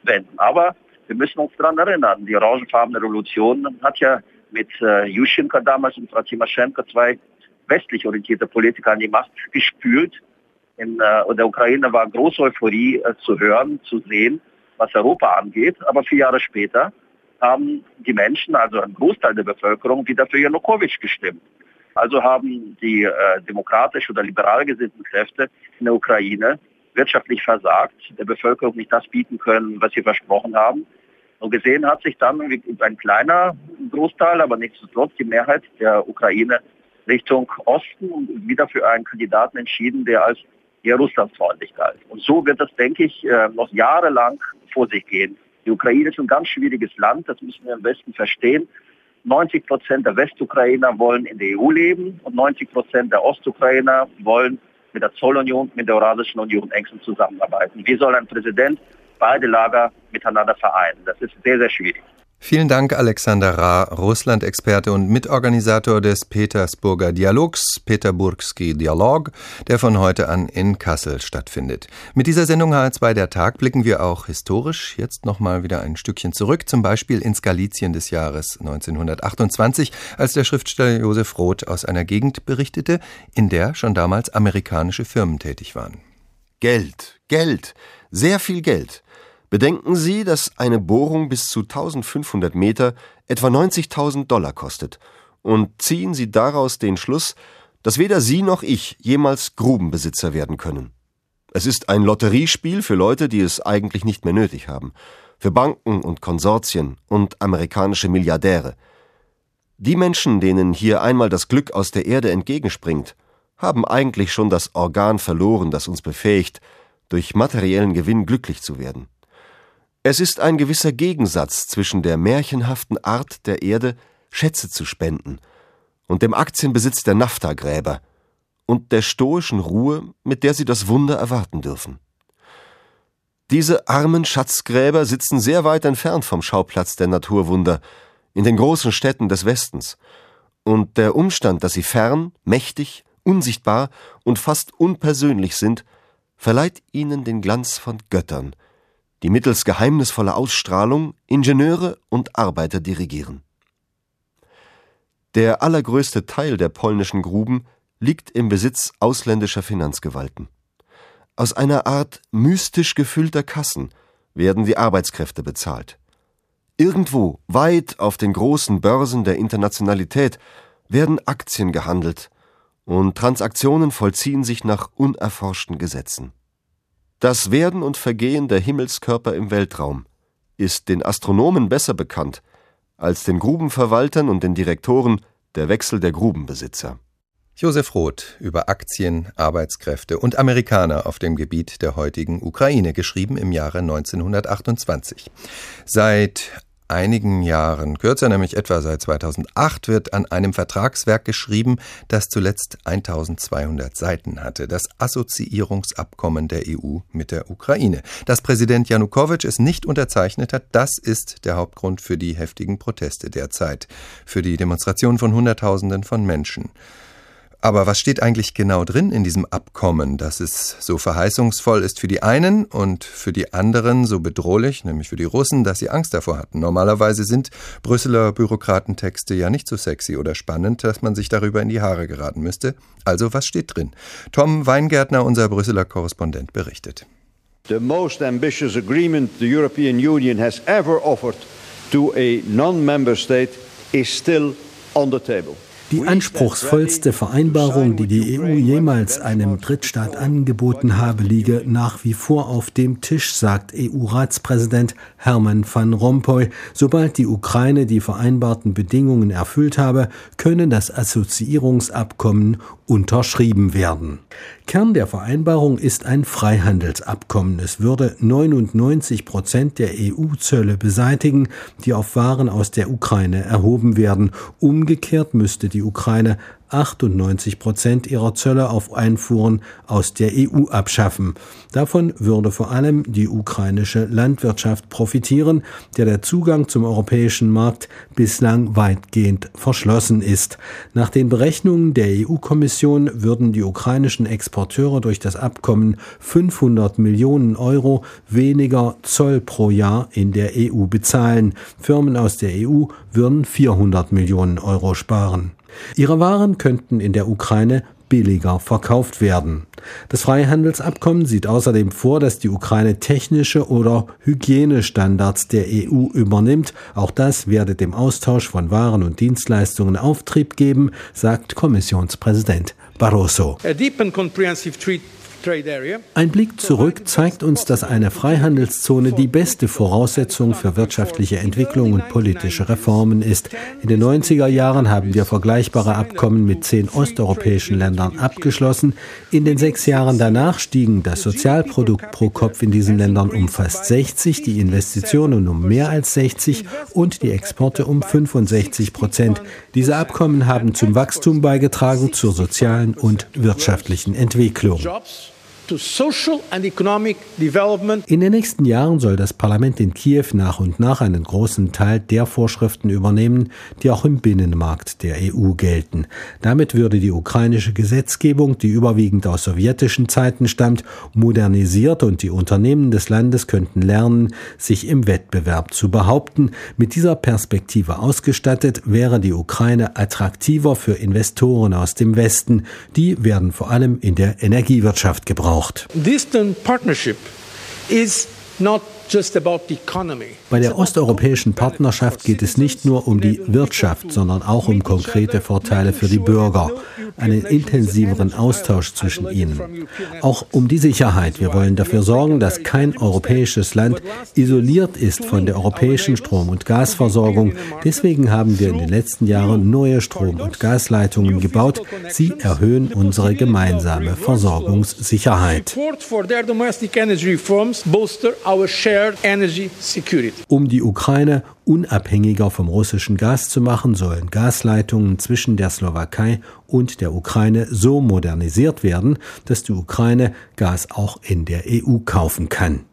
S13: wenden. Aber wir müssen uns daran erinnern, die orangenfarbene Revolution hat ja mit äh, Yushchenko damals und Frau Timoschenko zwei westlich orientierte Politiker an die Macht gespült. In äh, der Ukraine war große Euphorie äh, zu hören, zu sehen was Europa angeht. Aber vier Jahre später haben die Menschen, also ein Großteil der Bevölkerung, wieder für Janukowitsch gestimmt. Also haben die äh, demokratisch oder liberal gesinnten Kräfte in der Ukraine wirtschaftlich versagt, der Bevölkerung nicht das bieten können, was sie versprochen haben. Und gesehen hat sich dann ein kleiner Großteil, aber nichtsdestotrotz die Mehrheit der Ukraine Richtung Osten und wieder für einen Kandidaten entschieden, der als eher russlandfreundlich galt. Und so wird das, denke ich, äh, noch jahrelang vor sich gehen. Die Ukraine ist ein ganz schwieriges Land, das müssen wir im Westen verstehen. 90 Prozent der Westukrainer wollen in der EU leben und 90 Prozent der Ostukrainer wollen mit der Zollunion, mit der Eurasischen Union engstens zusammenarbeiten. Wie soll ein Präsident beide Lager miteinander vereinen? Das ist sehr, sehr schwierig.
S3: Vielen Dank, Alexander Ra, Russland-Experte und Mitorganisator des Petersburger Dialogs, Peterburgski Dialog, der von heute an in Kassel stattfindet. Mit dieser Sendung HR2 der Tag blicken wir auch historisch jetzt nochmal wieder ein Stückchen zurück, zum Beispiel ins Galizien des Jahres 1928, als der Schriftsteller Josef Roth aus einer Gegend berichtete, in der schon damals amerikanische Firmen tätig waren.
S9: Geld, Geld, sehr viel Geld. Bedenken Sie, dass eine Bohrung bis zu 1500 Meter etwa 90.000 Dollar kostet und ziehen Sie daraus den Schluss, dass weder Sie noch ich jemals Grubenbesitzer werden können. Es ist ein Lotteriespiel für Leute, die es eigentlich nicht mehr nötig haben, für Banken und Konsortien und amerikanische Milliardäre. Die Menschen, denen hier einmal das Glück aus der Erde entgegenspringt, haben eigentlich schon das Organ verloren, das uns befähigt, durch materiellen Gewinn glücklich zu werden. Es ist ein gewisser Gegensatz zwischen der märchenhaften Art der Erde, Schätze zu spenden, und dem Aktienbesitz der Naftagräber und der stoischen Ruhe, mit der sie das Wunder erwarten dürfen. Diese armen Schatzgräber sitzen sehr weit entfernt vom Schauplatz der Naturwunder, in den großen Städten des Westens, und der Umstand, dass sie fern, mächtig, unsichtbar und fast unpersönlich sind, verleiht ihnen den Glanz von Göttern, die mittels geheimnisvoller Ausstrahlung Ingenieure und Arbeiter dirigieren. Der allergrößte Teil der polnischen Gruben liegt im Besitz ausländischer Finanzgewalten. Aus einer Art mystisch gefüllter Kassen werden die Arbeitskräfte bezahlt. Irgendwo, weit auf den großen Börsen der Internationalität, werden Aktien gehandelt und Transaktionen vollziehen sich nach unerforschten Gesetzen. Das Werden und Vergehen der Himmelskörper im Weltraum ist den Astronomen besser bekannt als den Grubenverwaltern und den Direktoren der Wechsel der Grubenbesitzer.
S3: Josef Roth über Aktien, Arbeitskräfte und Amerikaner auf dem Gebiet der heutigen Ukraine, geschrieben im Jahre 1928. Seit einigen Jahren, kürzer nämlich etwa seit 2008, wird an einem Vertragswerk geschrieben, das zuletzt 1200 Seiten hatte, das Assoziierungsabkommen der EU mit der Ukraine. Dass Präsident Janukowitsch es nicht unterzeichnet hat, das ist der Hauptgrund für die heftigen Proteste derzeit, für die Demonstration von Hunderttausenden von Menschen. Aber was steht eigentlich genau drin in diesem Abkommen, dass es so verheißungsvoll ist für die einen und für die anderen so bedrohlich, nämlich für die Russen, dass sie Angst davor hatten? Normalerweise sind Brüsseler Bürokratentexte ja nicht so sexy oder spannend, dass man sich darüber in die Haare geraten müsste. Also was steht drin? Tom Weingärtner, unser Brüsseler Korrespondent, berichtet.
S14: The most ambitious agreement the European Union has ever offered to a non-member state is still on the table.
S15: Die anspruchsvollste Vereinbarung, die die EU jemals einem Drittstaat angeboten habe, liege nach wie vor auf dem Tisch, sagt EU-Ratspräsident Hermann van Rompuy. Sobald die Ukraine die vereinbarten Bedingungen erfüllt habe, könne das Assoziierungsabkommen unterschrieben werden. Kern der Vereinbarung ist ein Freihandelsabkommen. Es würde 99 Prozent der EU-Zölle beseitigen, die auf Waren aus der Ukraine erhoben werden. Umgekehrt müsste die Ukraine 98 Prozent ihrer Zölle auf Einfuhren aus der EU abschaffen. Davon würde vor allem die ukrainische Landwirtschaft profitieren, der der Zugang zum europäischen Markt bislang weitgehend verschlossen ist. Nach den Berechnungen der EU-Kommission würden die ukrainischen Exporteure durch das Abkommen 500 Millionen Euro weniger Zoll pro Jahr in der EU bezahlen. Firmen aus der EU würden 400 Millionen Euro sparen. Ihre Waren könnten in der Ukraine billiger verkauft werden. Das Freihandelsabkommen sieht außerdem vor, dass die Ukraine technische oder Hygienestandards der EU übernimmt. Auch das werde dem Austausch von Waren und Dienstleistungen Auftrieb geben, sagt Kommissionspräsident Barroso. A deep and comprehensive treat ein Blick zurück zeigt uns, dass eine Freihandelszone die beste Voraussetzung für wirtschaftliche Entwicklung und politische Reformen ist. In den 90er Jahren haben wir vergleichbare Abkommen mit zehn osteuropäischen Ländern abgeschlossen. In den sechs Jahren danach stiegen das Sozialprodukt pro Kopf in diesen Ländern um fast 60, die Investitionen um mehr als 60 und die Exporte um 65 Prozent. Diese Abkommen haben zum Wachstum beigetragen, zur sozialen und wirtschaftlichen Entwicklung. In den nächsten Jahren soll das Parlament in Kiew nach und nach einen großen Teil der Vorschriften übernehmen, die auch im Binnenmarkt der EU gelten. Damit würde die ukrainische Gesetzgebung, die überwiegend aus sowjetischen Zeiten stammt, modernisiert und die Unternehmen des Landes könnten lernen, sich im Wettbewerb zu behaupten. Mit dieser Perspektive ausgestattet wäre die Ukraine attraktiver für Investoren aus dem Westen. Die werden vor allem in der Energiewirtschaft gebraucht braucht. Distant partnership is not Bei der osteuropäischen Partnerschaft geht es nicht nur um die Wirtschaft, sondern auch um konkrete Vorteile für die Bürger, einen intensiveren Austausch zwischen ihnen. Auch um die Sicherheit. Wir wollen dafür sorgen, dass kein europäisches Land isoliert ist von der europäischen Strom- und Gasversorgung. Deswegen haben wir in den letzten Jahren neue Strom- und Gasleitungen gebaut. Sie erhöhen unsere gemeinsame Versorgungssicherheit. Um die Ukraine unabhängiger vom russischen Gas zu machen, sollen Gasleitungen zwischen der Slowakei und der Ukraine so modernisiert werden, dass die Ukraine Gas auch in der EU kaufen kann.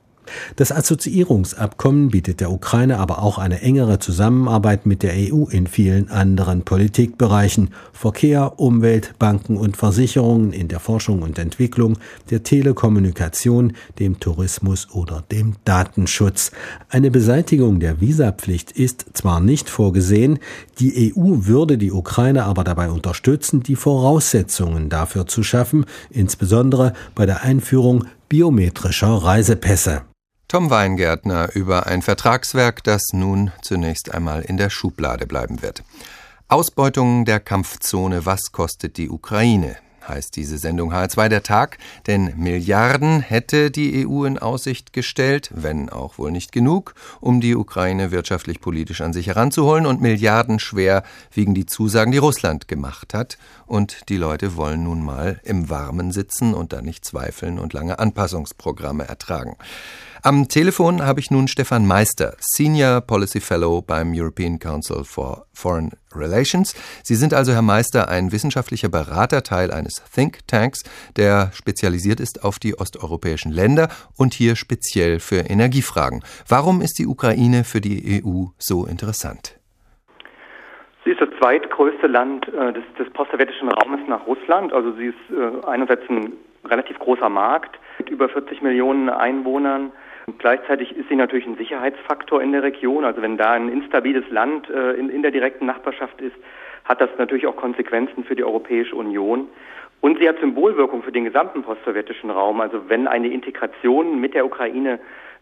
S15: Das Assoziierungsabkommen bietet der Ukraine aber auch eine engere Zusammenarbeit mit der EU in vielen anderen Politikbereichen Verkehr, Umwelt, Banken und Versicherungen in der Forschung und Entwicklung, der Telekommunikation, dem Tourismus oder dem Datenschutz. Eine Beseitigung der Visapflicht ist zwar nicht vorgesehen, die EU würde die Ukraine aber dabei unterstützen, die Voraussetzungen dafür zu schaffen, insbesondere bei der Einführung biometrischer Reisepässe.
S3: Tom Weingärtner über ein Vertragswerk, das nun zunächst einmal in der Schublade bleiben wird. Ausbeutung der Kampfzone, was kostet die Ukraine? heißt diese Sendung H2 der Tag, denn Milliarden hätte die EU in Aussicht gestellt, wenn auch wohl nicht genug, um die Ukraine wirtschaftlich politisch an sich heranzuholen und Milliarden schwer wiegen die Zusagen, die Russland gemacht hat und die Leute wollen nun mal im Warmen sitzen und dann nicht zweifeln und lange Anpassungsprogramme ertragen. Am Telefon habe ich nun Stefan Meister, Senior Policy Fellow beim European Council for Foreign Relations. Sie sind also, Herr Meister, ein wissenschaftlicher Berater, Teil eines Think Tanks, der spezialisiert ist auf die osteuropäischen Länder und hier speziell für Energiefragen. Warum ist die Ukraine für die EU so interessant?
S16: Sie ist das zweitgrößte Land äh, des, postsowjetischen Raumes nach Russland. Also sie ist äh, einerseits ein relativ großer Markt mit über 40 Millionen Einwohnern gleichzeitig ist sie natürlich ein Sicherheitsfaktor in der Region. Also wenn da ein instabiles Land äh, in, in der direkten Nachbarschaft ist, hat das natürlich auch Konsequenzen für die Europäische Union. Und sie hat Symbolwirkung für den gesamten postsowjetischen Raum. Also wenn eine Integration mit der Ukraine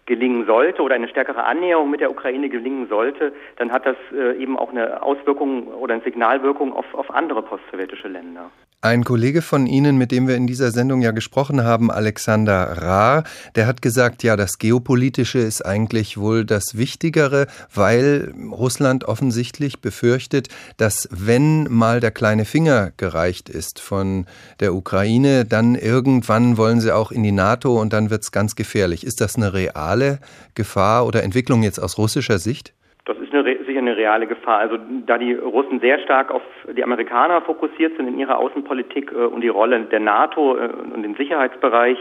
S16: gelingen sollte oder eine stärkere Annäherung mit der Ukraine gelingen sollte, dann hat das äh, eben auch eine Auswirkung oder eine Signalwirkung auf, auf andere postsowjetische Länder.
S3: Ein Kollege von Ihnen, mit dem wir in dieser Sendung ja gesprochen haben, Alexander Rahr, der hat gesagt, ja, das Geopolitische ist eigentlich wohl das Wichtigere, weil Russland offensichtlich befürchtet, dass wenn mal der kleine Finger gereicht ist von der Ukraine, dann irgendwann wollen sie auch in die NATO und dann wird es ganz gefährlich. Ist das eine reale Gefahr oder Entwicklung jetzt aus russischer Sicht?
S16: Das ist eine, sicher eine reale Gefahr. Also da die Russen sehr stark auf die Amerikaner fokussiert sind in ihrer Außenpolitik äh, und die Rolle der NATO äh, und im Sicherheitsbereich,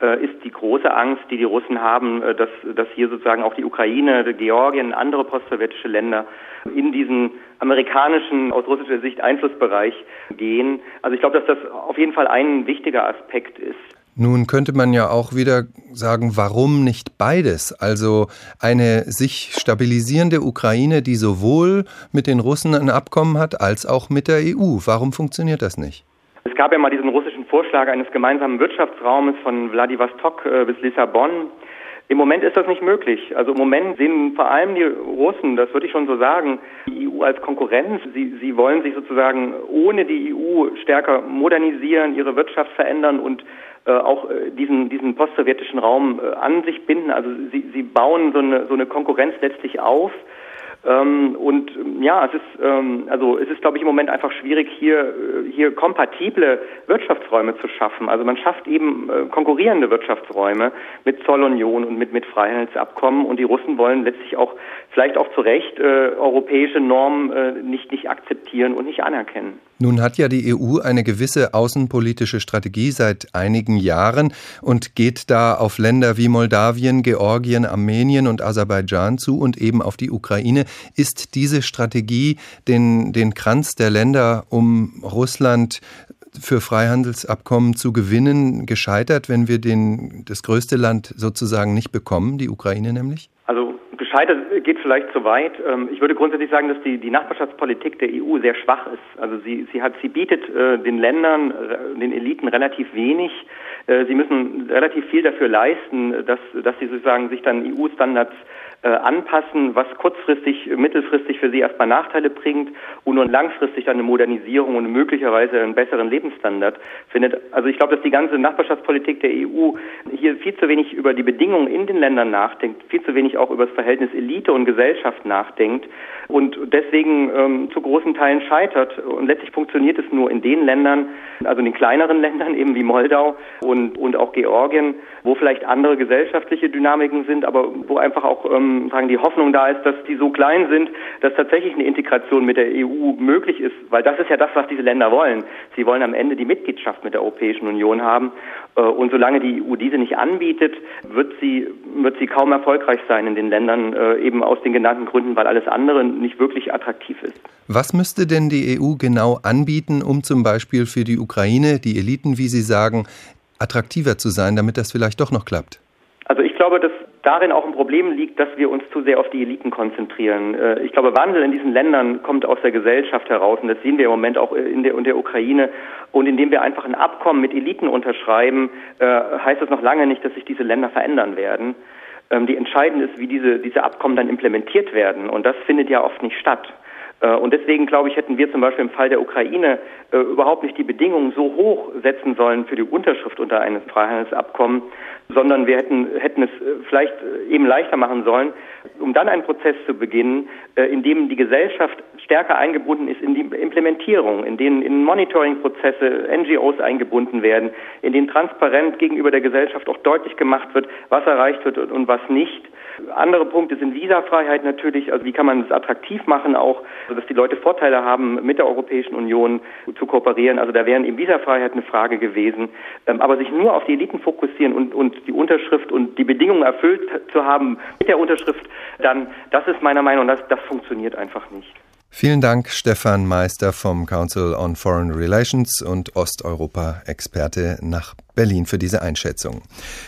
S16: äh, ist die große Angst, die die Russen haben, äh, dass, dass hier sozusagen auch die Ukraine, Georgien, andere postsowjetische Länder in diesen amerikanischen, aus russischer Sicht, Einflussbereich gehen. Also ich glaube, dass das auf jeden Fall ein wichtiger Aspekt ist.
S3: Nun könnte man ja auch wieder sagen, warum nicht beides? Also eine sich stabilisierende Ukraine, die sowohl mit den Russen ein Abkommen hat, als auch mit der EU. Warum funktioniert das nicht?
S16: Es gab ja mal diesen russischen Vorschlag eines gemeinsamen Wirtschaftsraumes von Vladivostok äh, bis Lissabon. Im Moment ist das nicht möglich. Also im Moment sehen vor allem die Russen, das würde ich schon so sagen, die EU als Konkurrenz. Sie, sie wollen sich sozusagen ohne die EU stärker modernisieren, ihre Wirtschaft verändern und auch äh, diesen, diesen postsowjetischen Raum äh, an sich binden. Also sie, sie bauen so eine, so eine Konkurrenz letztlich auf. Ähm, und ja, es ist ähm, also es ist glaube ich im Moment einfach schwierig hier äh, hier kompatible Wirtschaftsräume zu schaffen. Also man schafft eben äh, konkurrierende Wirtschaftsräume mit Zollunion und mit mit Freihandelsabkommen und die Russen wollen letztlich auch vielleicht auch zu Recht äh, europäische Normen äh, nicht nicht akzeptieren und nicht anerkennen.
S3: Nun hat ja die EU eine gewisse außenpolitische Strategie seit einigen Jahren und geht da auf Länder wie Moldawien, Georgien, Armenien und Aserbaidschan zu und eben auf die Ukraine. Ist diese Strategie den, den Kranz der Länder um Russland für Freihandelsabkommen zu gewinnen gescheitert, wenn wir den, das größte Land sozusagen nicht bekommen, die Ukraine nämlich?
S16: Also gescheitert geht vielleicht zu weit. Ähm, ich würde grundsätzlich sagen, dass die, die Nachbarschaftspolitik der EU sehr schwach ist. Also sie, sie hat, sie bietet äh, den Ländern, äh, den Eliten relativ wenig. Äh, sie müssen relativ viel dafür leisten, dass, dass sie sozusagen sich dann EU-Standards anpassen, was kurzfristig, mittelfristig für sie erstmal Nachteile bringt und nur langfristig eine Modernisierung und möglicherweise einen besseren Lebensstandard findet. Also ich glaube, dass die ganze Nachbarschaftspolitik der EU hier viel zu wenig über die Bedingungen in den Ländern nachdenkt, viel zu wenig auch über das Verhältnis Elite und Gesellschaft nachdenkt und deswegen ähm, zu großen Teilen scheitert. Und letztlich funktioniert es nur in den Ländern, also in den kleineren Ländern eben wie Moldau und, und auch Georgien, wo vielleicht andere gesellschaftliche Dynamiken sind, aber wo einfach auch ähm, sagen die Hoffnung da ist, dass die so klein sind, dass tatsächlich eine Integration mit der EU möglich ist, weil das ist ja das, was diese Länder wollen. Sie wollen am Ende die Mitgliedschaft mit der Europäischen Union haben äh, und solange die EU diese nicht anbietet, wird sie wird sie kaum erfolgreich sein in den Ländern äh, eben aus den genannten Gründen, weil alles andere nicht wirklich attraktiv ist.
S3: Was müsste denn die EU genau anbieten, um zum Beispiel für die Ukraine, die Eliten, wie Sie sagen, attraktiver zu sein, damit das vielleicht doch noch klappt?
S16: Also ich glaube, dass darin auch ein Problem liegt, dass wir uns zu sehr auf die Eliten konzentrieren. Äh, ich glaube, Wandel in diesen Ländern kommt aus der Gesellschaft heraus und das sehen wir im Moment auch in der, in der Ukraine. Und indem wir einfach ein Abkommen mit Eliten unterschreiben, äh, heißt das noch lange nicht, dass sich diese Länder verändern werden. Ähm, die entscheidend ist, wie diese, diese Abkommen dann implementiert werden und das findet ja oft nicht statt. Äh, und deswegen, glaube ich, hätten wir zum Beispiel im Fall der Ukraine äh, überhaupt nicht die Bedingungen so hoch setzen sollen für die Unterschrift unter einem Freihandelsabkommen, sondern wir hätten, hätten es äh, vielleicht eben leichter machen sollen, um dann einen Prozess zu beginnen, in dem die Gesellschaft stärker eingebunden ist in die Implementierung, in denen in Monitoring-Prozesse NGOs eingebunden werden, in denen transparent gegenüber der Gesellschaft auch deutlich gemacht wird, was erreicht wird und was nicht. Andere Punkte sind Visafreiheit natürlich, also wie kann man es attraktiv machen, auch, dass die Leute Vorteile haben, mit der Europäischen Union zu kooperieren. Also da wären eben Visafreiheit eine Frage gewesen. Ähm, aber sich nur auf die Eliten fokussieren und, und die Unterschrift und die Bedingungen erfüllt zu haben mit der Unterschrift, dann, das ist meiner Meinung nach, das, das funktioniert einfach nicht.
S3: Vielen Dank, Stefan Meister vom Council on Foreign Relations und Osteuropa-Experte nach Berlin für diese Einschätzung.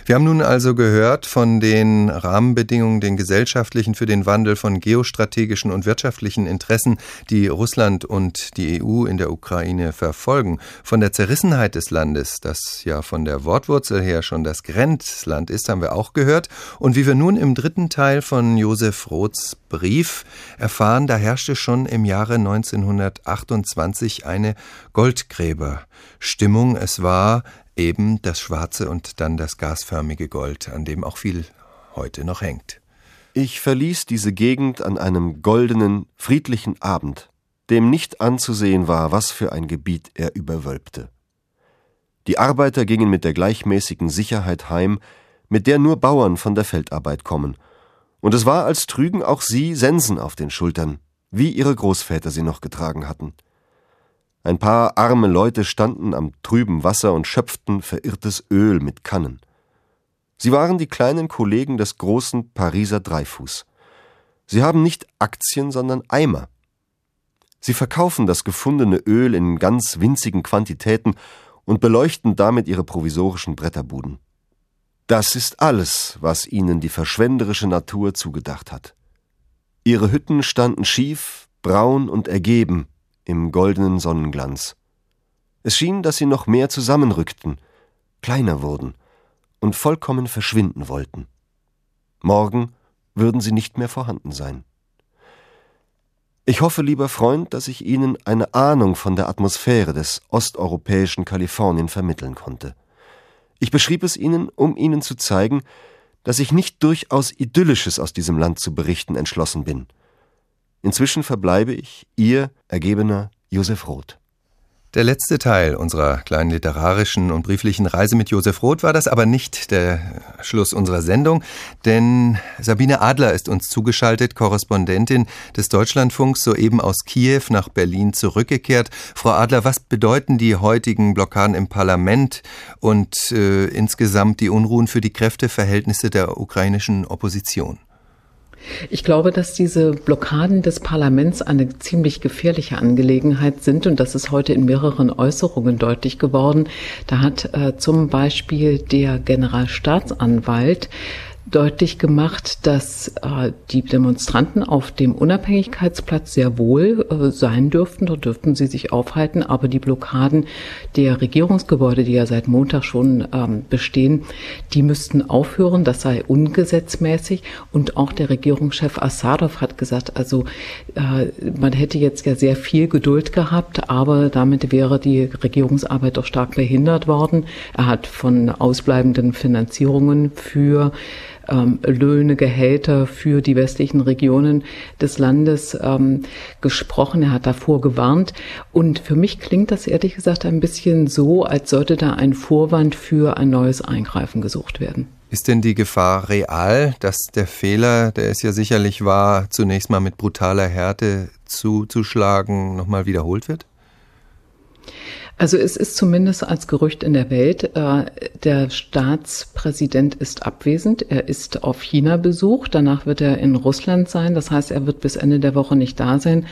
S3: Wir haben nun also gehört von den Rahmenbedingungen, den gesellschaftlichen für den Wandel von geostrategischen und wirtschaftlichen Interessen, die Russland und die EU in der Ukraine verfolgen, von der Zerrissenheit des Landes, das ja von der Wortwurzel her schon das Grenzland ist, haben wir auch gehört. Und wie wir nun im dritten Teil von Josef Roths Brief erfahren, da herrschte schon im Jahre 1928 eine Goldgräberstimmung. Es war eben das schwarze und dann das gasförmige Gold, an dem auch viel heute noch hängt.
S9: Ich verließ diese Gegend an einem goldenen, friedlichen Abend, dem nicht anzusehen war, was für ein Gebiet er überwölbte. Die Arbeiter gingen mit der gleichmäßigen Sicherheit heim, mit der nur Bauern von der Feldarbeit kommen, und es war, als trügen auch sie Sensen auf den Schultern, wie ihre Großväter sie noch getragen hatten. Ein paar arme Leute standen am trüben Wasser und schöpften verirrtes Öl mit Kannen. Sie waren die kleinen Kollegen des großen Pariser Dreifuß. Sie haben nicht Aktien, sondern Eimer. Sie verkaufen das gefundene Öl in ganz winzigen Quantitäten und beleuchten damit ihre provisorischen Bretterbuden. Das ist alles, was ihnen die verschwenderische Natur zugedacht hat. Ihre Hütten standen schief, braun und ergeben, im goldenen Sonnenglanz. Es schien, dass sie noch mehr zusammenrückten, kleiner wurden und vollkommen verschwinden wollten. Morgen würden sie nicht mehr vorhanden sein. Ich hoffe, lieber Freund, dass ich Ihnen eine Ahnung von der Atmosphäre des osteuropäischen Kalifornien vermitteln konnte. Ich beschrieb es Ihnen, um Ihnen zu zeigen, dass ich nicht durchaus Idyllisches aus diesem Land zu berichten entschlossen bin – Inzwischen verbleibe ich Ihr ergebener Josef Roth.
S3: Der letzte Teil unserer kleinen literarischen und brieflichen Reise mit Josef Roth war das aber nicht der Schluss unserer Sendung, denn Sabine Adler ist uns zugeschaltet, Korrespondentin des Deutschlandfunks, soeben aus Kiew nach Berlin zurückgekehrt. Frau Adler, was bedeuten die heutigen Blockaden im Parlament und äh, insgesamt die Unruhen für die Kräfteverhältnisse der ukrainischen Opposition?
S17: Ich glaube, dass diese Blockaden des Parlaments eine ziemlich gefährliche Angelegenheit sind und das ist heute in mehreren Äußerungen deutlich geworden. Da hat äh, zum Beispiel der Generalstaatsanwalt deutlich gemacht, dass äh, die Demonstranten auf dem Unabhängigkeitsplatz sehr wohl äh, sein dürften, dort dürften sie sich aufhalten, aber die Blockaden der Regierungsgebäude, die ja seit Montag schon ähm, bestehen, die müssten aufhören, das sei ungesetzmäßig. Und auch der Regierungschef Assadov hat gesagt, also äh, man hätte jetzt ja sehr viel Geduld gehabt, aber damit wäre die Regierungsarbeit doch stark behindert worden. Er hat von ausbleibenden Finanzierungen für ähm, Löhne, Gehälter für die westlichen Regionen des Landes ähm, gesprochen. Er hat davor gewarnt. Und für mich klingt das ehrlich gesagt ein bisschen so, als sollte da ein Vorwand für ein neues Eingreifen gesucht werden.
S3: Ist denn die Gefahr real, dass der Fehler, der es ja sicherlich war, zunächst mal mit brutaler Härte zuzuschlagen, nochmal wiederholt wird?
S17: Also es ist zumindest als Gerücht in der Welt, äh, der Staatspräsident ist abwesend, er ist auf China-Besuch, danach wird er in Russland sein, das heißt, er wird bis Ende der Woche nicht da sein.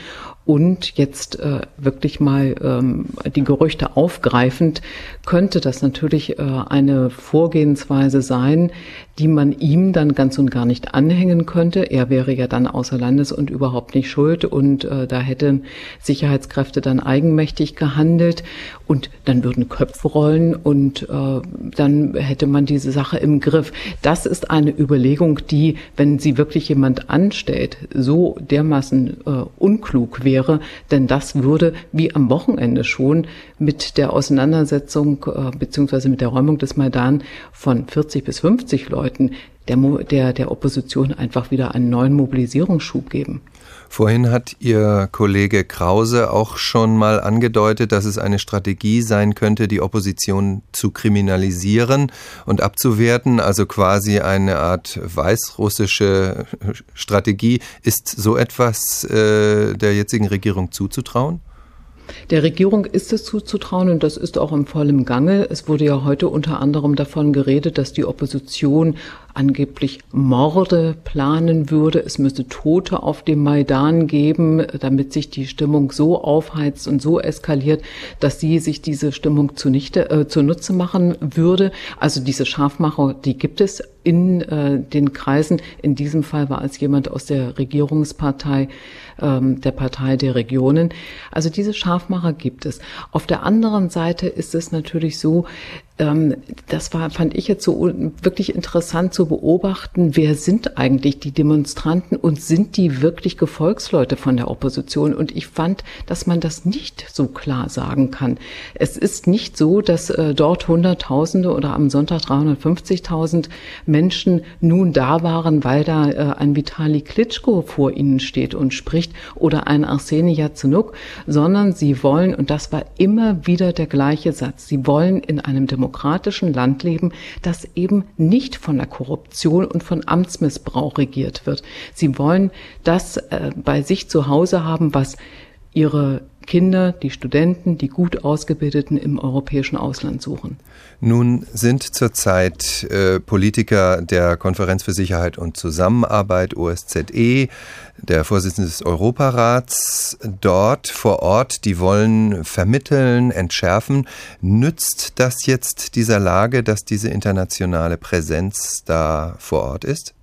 S17: Und jetzt äh, wirklich mal ähm, die Gerüchte aufgreifend, könnte das natürlich äh, eine Vorgehensweise sein, die man ihm dann ganz und gar nicht anhängen könnte. Er wäre ja dann außer Landes und überhaupt nicht schuld und äh, da hätten Sicherheitskräfte dann eigenmächtig gehandelt und dann würden Köpfe rollen und äh, dann hätte man diese Sache im Griff. Das ist eine Überlegung, die, wenn sie wirklich jemand anstellt, so dermaßen äh, unklug wäre, denn das würde wie am Wochenende schon mit der Auseinandersetzung äh, beziehungsweise mit der Räumung des Maidan von 40 bis 50 Leuten der, der, der Opposition einfach wieder einen neuen Mobilisierungsschub geben.
S3: Vorhin hat Ihr Kollege Krause auch schon mal angedeutet, dass es eine Strategie sein könnte, die Opposition zu kriminalisieren und abzuwerten, also quasi eine Art weißrussische Strategie. Ist so etwas äh, der jetzigen Regierung zuzutrauen?
S17: Der Regierung ist es zuzutrauen und das ist auch im vollen Gange. Es wurde ja heute unter anderem davon geredet, dass die Opposition angeblich Morde planen würde. Es müsste Tote auf dem Maidan geben, damit sich die Stimmung so aufheizt und so eskaliert, dass sie sich diese Stimmung zunichte, äh, zunutze machen würde. Also diese Scharfmacher, die gibt es in äh, den Kreisen. In diesem Fall war es jemand aus der Regierungspartei, ähm, der Partei der Regionen. Also diese Scharfmacher gibt es. Auf der anderen Seite ist es natürlich so, das war, fand ich jetzt so wirklich interessant zu beobachten, wer sind eigentlich die Demonstranten und sind die wirklich Gefolgsleute von der Opposition? Und ich fand, dass man das nicht so klar sagen kann. Es ist nicht so, dass äh, dort Hunderttausende oder am Sonntag 350.000 Menschen nun da waren, weil da äh, ein Vitali Klitschko vor ihnen steht und spricht oder ein Arseni Yatsenuk, sondern sie wollen, und das war immer wieder der gleiche Satz, sie wollen in einem Demokratischen demokratischen Land leben, das eben nicht von der Korruption und von Amtsmissbrauch regiert wird. Sie wollen das äh, bei sich zu Hause haben, was ihre Kinder, die Studenten, die gut ausgebildeten im europäischen Ausland suchen.
S3: Nun sind zurzeit äh, Politiker der Konferenz für Sicherheit und Zusammenarbeit OSZE, der Vorsitzende des Europarats dort vor Ort, die wollen vermitteln, entschärfen. Nützt das jetzt dieser Lage, dass diese internationale Präsenz da vor Ort ist?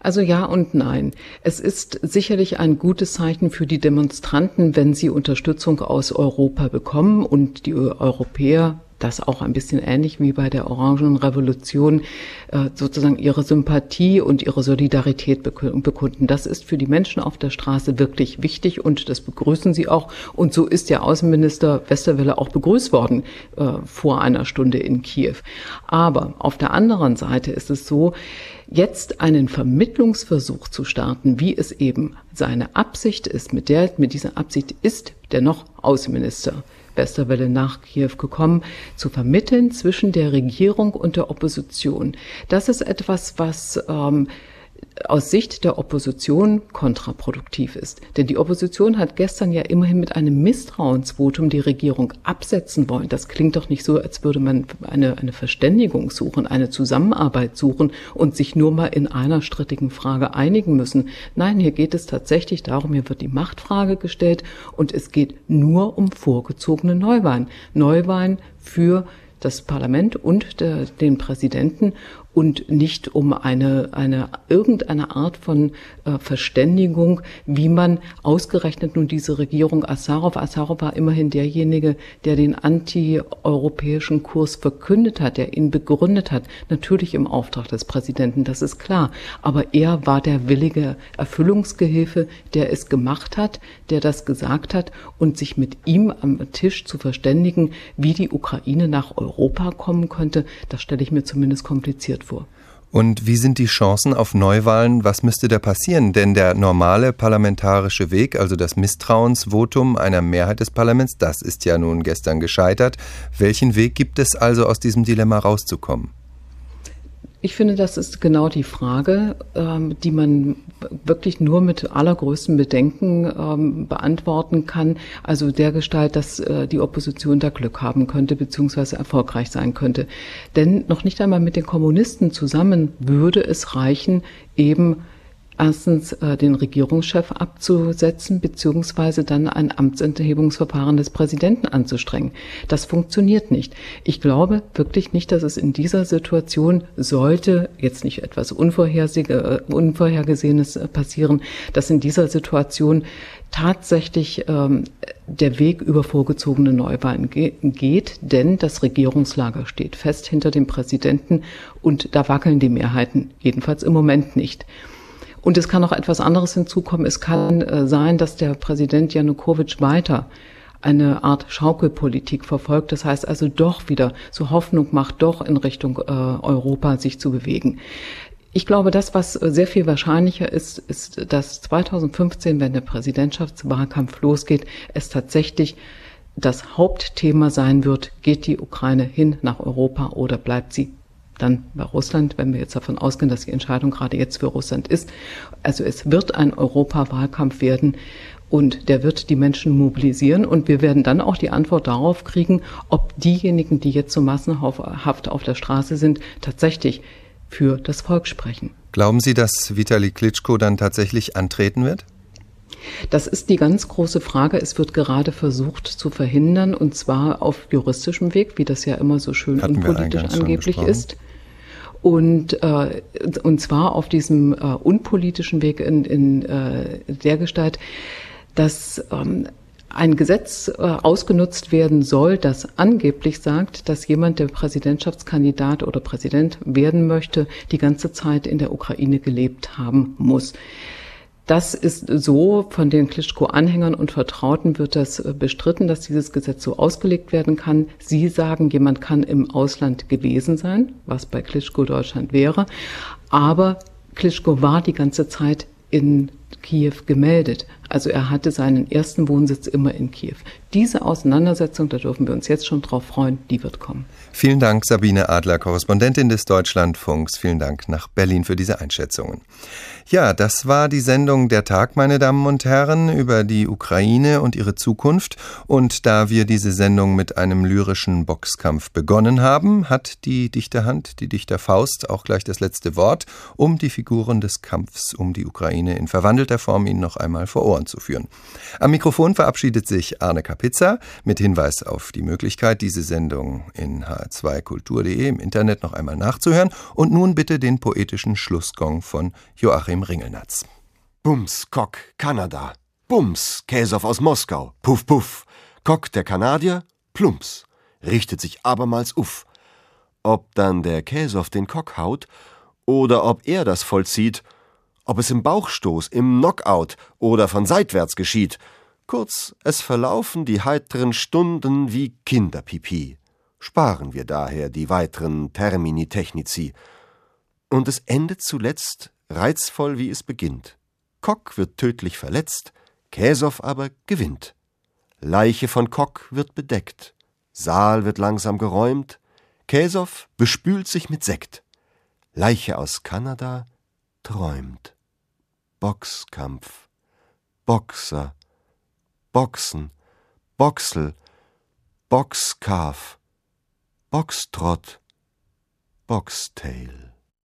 S17: Also ja und nein. Es ist sicherlich ein gutes Zeichen für die Demonstranten, wenn sie Unterstützung aus Europa bekommen und die Europäer das auch ein bisschen ähnlich wie bei der Orangenen Revolution äh, sozusagen ihre Sympathie und ihre Solidarität bekunden. Das ist für die Menschen auf der Straße wirklich wichtig und das begrüßen sie auch. Und so ist der Außenminister Westerwelle auch begrüßt worden äh, vor einer Stunde in Kiew. Aber auf der anderen Seite ist es so, jetzt einen Vermittlungsversuch zu starten, wie es eben seine Absicht ist, mit der, mit dieser Absicht ist der noch Außenminister Westerwelle nach Kiew gekommen, zu vermitteln zwischen der Regierung und der Opposition. Das ist etwas, was ähm, aus Sicht der Opposition kontraproduktiv ist. Denn die Opposition hat gestern ja immerhin mit einem Misstrauensvotum die Regierung absetzen wollen. Das klingt doch nicht so, als würde man eine, eine Verständigung suchen, eine Zusammenarbeit suchen und sich nur mal in einer strittigen Frage einigen müssen. Nein, hier geht es tatsächlich darum, hier wird die Machtfrage gestellt und es geht nur um vorgezogene Neuwahlen. Neuwahlen für das Parlament und der, den Präsidenten und nicht um eine, eine irgendeine Art von äh, Verständigung, wie man ausgerechnet nun diese Regierung Asarov, Asarov war immerhin derjenige, der den anti-europäischen Kurs verkündet hat, der ihn begründet hat, natürlich im Auftrag des Präsidenten, das ist klar, aber er war der willige Erfüllungsgehilfe, der es gemacht hat, der das gesagt hat und sich mit ihm am Tisch zu verständigen, wie die Ukraine nach Europa kommen könnte, das stelle ich mir zumindest kompliziert vor.
S3: Und wie sind die Chancen auf Neuwahlen? Was müsste da passieren? Denn der normale parlamentarische Weg, also das Misstrauensvotum einer Mehrheit des Parlaments, das ist ja nun gestern gescheitert. Welchen Weg gibt es also, aus diesem Dilemma rauszukommen?
S17: Ich finde, das ist genau die Frage, ähm, die man wirklich nur mit allergrößtem Bedenken ähm, beantworten kann. Also der Gestalt, dass äh, die Opposition da Glück haben könnte, beziehungsweise erfolgreich sein könnte. Denn noch nicht einmal mit den Kommunisten zusammen würde es reichen, eben erstens äh, den Regierungschef abzusetzen, beziehungsweise dann ein Amtsenthebungsverfahren des Präsidenten anzustrengen. Das funktioniert nicht. Ich glaube wirklich nicht, dass es in dieser Situation sollte, jetzt nicht etwas äh, Unvorhergesehenes äh, passieren, dass in dieser Situation tatsächlich ähm, der Weg über vorgezogene Neuwahlen ge geht, denn das Regierungslager steht fest hinter dem Präsidenten und da wackeln die Mehrheiten, jedenfalls im Moment nicht. Und es kann auch etwas anderes hinzukommen. Es kann äh, sein, dass der Präsident Janukowitsch weiter eine Art Schaukelpolitik verfolgt. Das heißt also doch wieder so Hoffnung macht, doch in Richtung äh, Europa sich zu bewegen. Ich glaube, das, was sehr viel wahrscheinlicher ist, ist, dass 2015, wenn der Präsidentschaftswahlkampf losgeht, es tatsächlich das Hauptthema sein wird, geht die Ukraine hin nach Europa oder bleibt sie dann bei Russland, wenn wir jetzt davon ausgehen, dass die Entscheidung gerade jetzt für Russland ist. Also es wird ein Europawahlkampf werden und der wird die Menschen mobilisieren und wir werden dann auch die Antwort darauf kriegen, ob diejenigen, die jetzt so massenhaft auf der Straße sind, tatsächlich für das Volk sprechen.
S3: Glauben Sie, dass Vitali Klitschko dann tatsächlich antreten wird?
S17: Das ist die ganz große Frage. Es wird gerade versucht zu verhindern, und zwar auf juristischem Weg, wie das ja immer so schön
S3: Hatten
S17: unpolitisch angeblich ist. Und, äh, und zwar auf diesem äh, unpolitischen Weg in, in äh, der Gestalt, dass ähm, ein Gesetz äh, ausgenutzt werden soll, das angeblich sagt, dass jemand, der Präsidentschaftskandidat oder Präsident werden möchte, die ganze Zeit in der Ukraine gelebt haben muss. Das ist so, von den Klitschko-Anhängern und Vertrauten wird das äh, bestritten, dass dieses Gesetz so ausgelegt werden kann. Sie sagen, jemand kann im Ausland gewesen sein, was bei Klitschko Deutschland wäre. Aber Klitschko war die ganze Zeit in Kiew gemeldet. Also er hatte seinen ersten Wohnsitz immer in Kiew. Diese Auseinandersetzung, da dürfen wir uns jetzt schon drauf freuen, die wird kommen.
S3: Vielen Dank, Sabine Adler, Korrespondentin des Deutschlandfunks. Vielen Dank nach Berlin für diese Einschätzungen. Ja, das war die Sendung Der Tag, meine Damen und Herren, über die Ukraine und ihre Zukunft. Und da wir diese Sendung mit einem lyrischen Boxkampf begonnen haben, hat die Dichterhand, die Dichterfaust auch gleich das letzte Wort, um die Figuren des Kampfs um die Ukraine in verwandelter Form Ihnen noch einmal vor Ohren zu führen. Am Mikrofon verabschiedet sich Arne Kapitza mit Hinweis auf die Möglichkeit, diese Sendung in hr2kultur.de im Internet noch einmal nachzuhören. Und nun bitte den poetischen Schlussgong von Joachim Ringelnatz.
S9: Bums, Kock, Kanada. Bums, Käsow aus Moskau. Puff, puff. Kock, der Kanadier, plumps. Richtet sich abermals uff. Ob dann der Käsow den Kock haut oder ob er das vollzieht, ob es im Bauchstoß, im Knockout oder von seitwärts geschieht. Kurz, es verlaufen die heiteren Stunden wie Kinderpipi. Sparen wir daher die weiteren Termini technici. Und es endet zuletzt reizvoll, wie es beginnt. Kock wird tödlich verletzt, Käsow aber gewinnt. Leiche von Kock wird bedeckt, Saal wird langsam geräumt, Käsow bespült sich mit Sekt. Leiche aus Kanada träumt. Boxkampf, Boxer, Boxen, Boxel, Boxkaf, Boxtrott, Boxtail.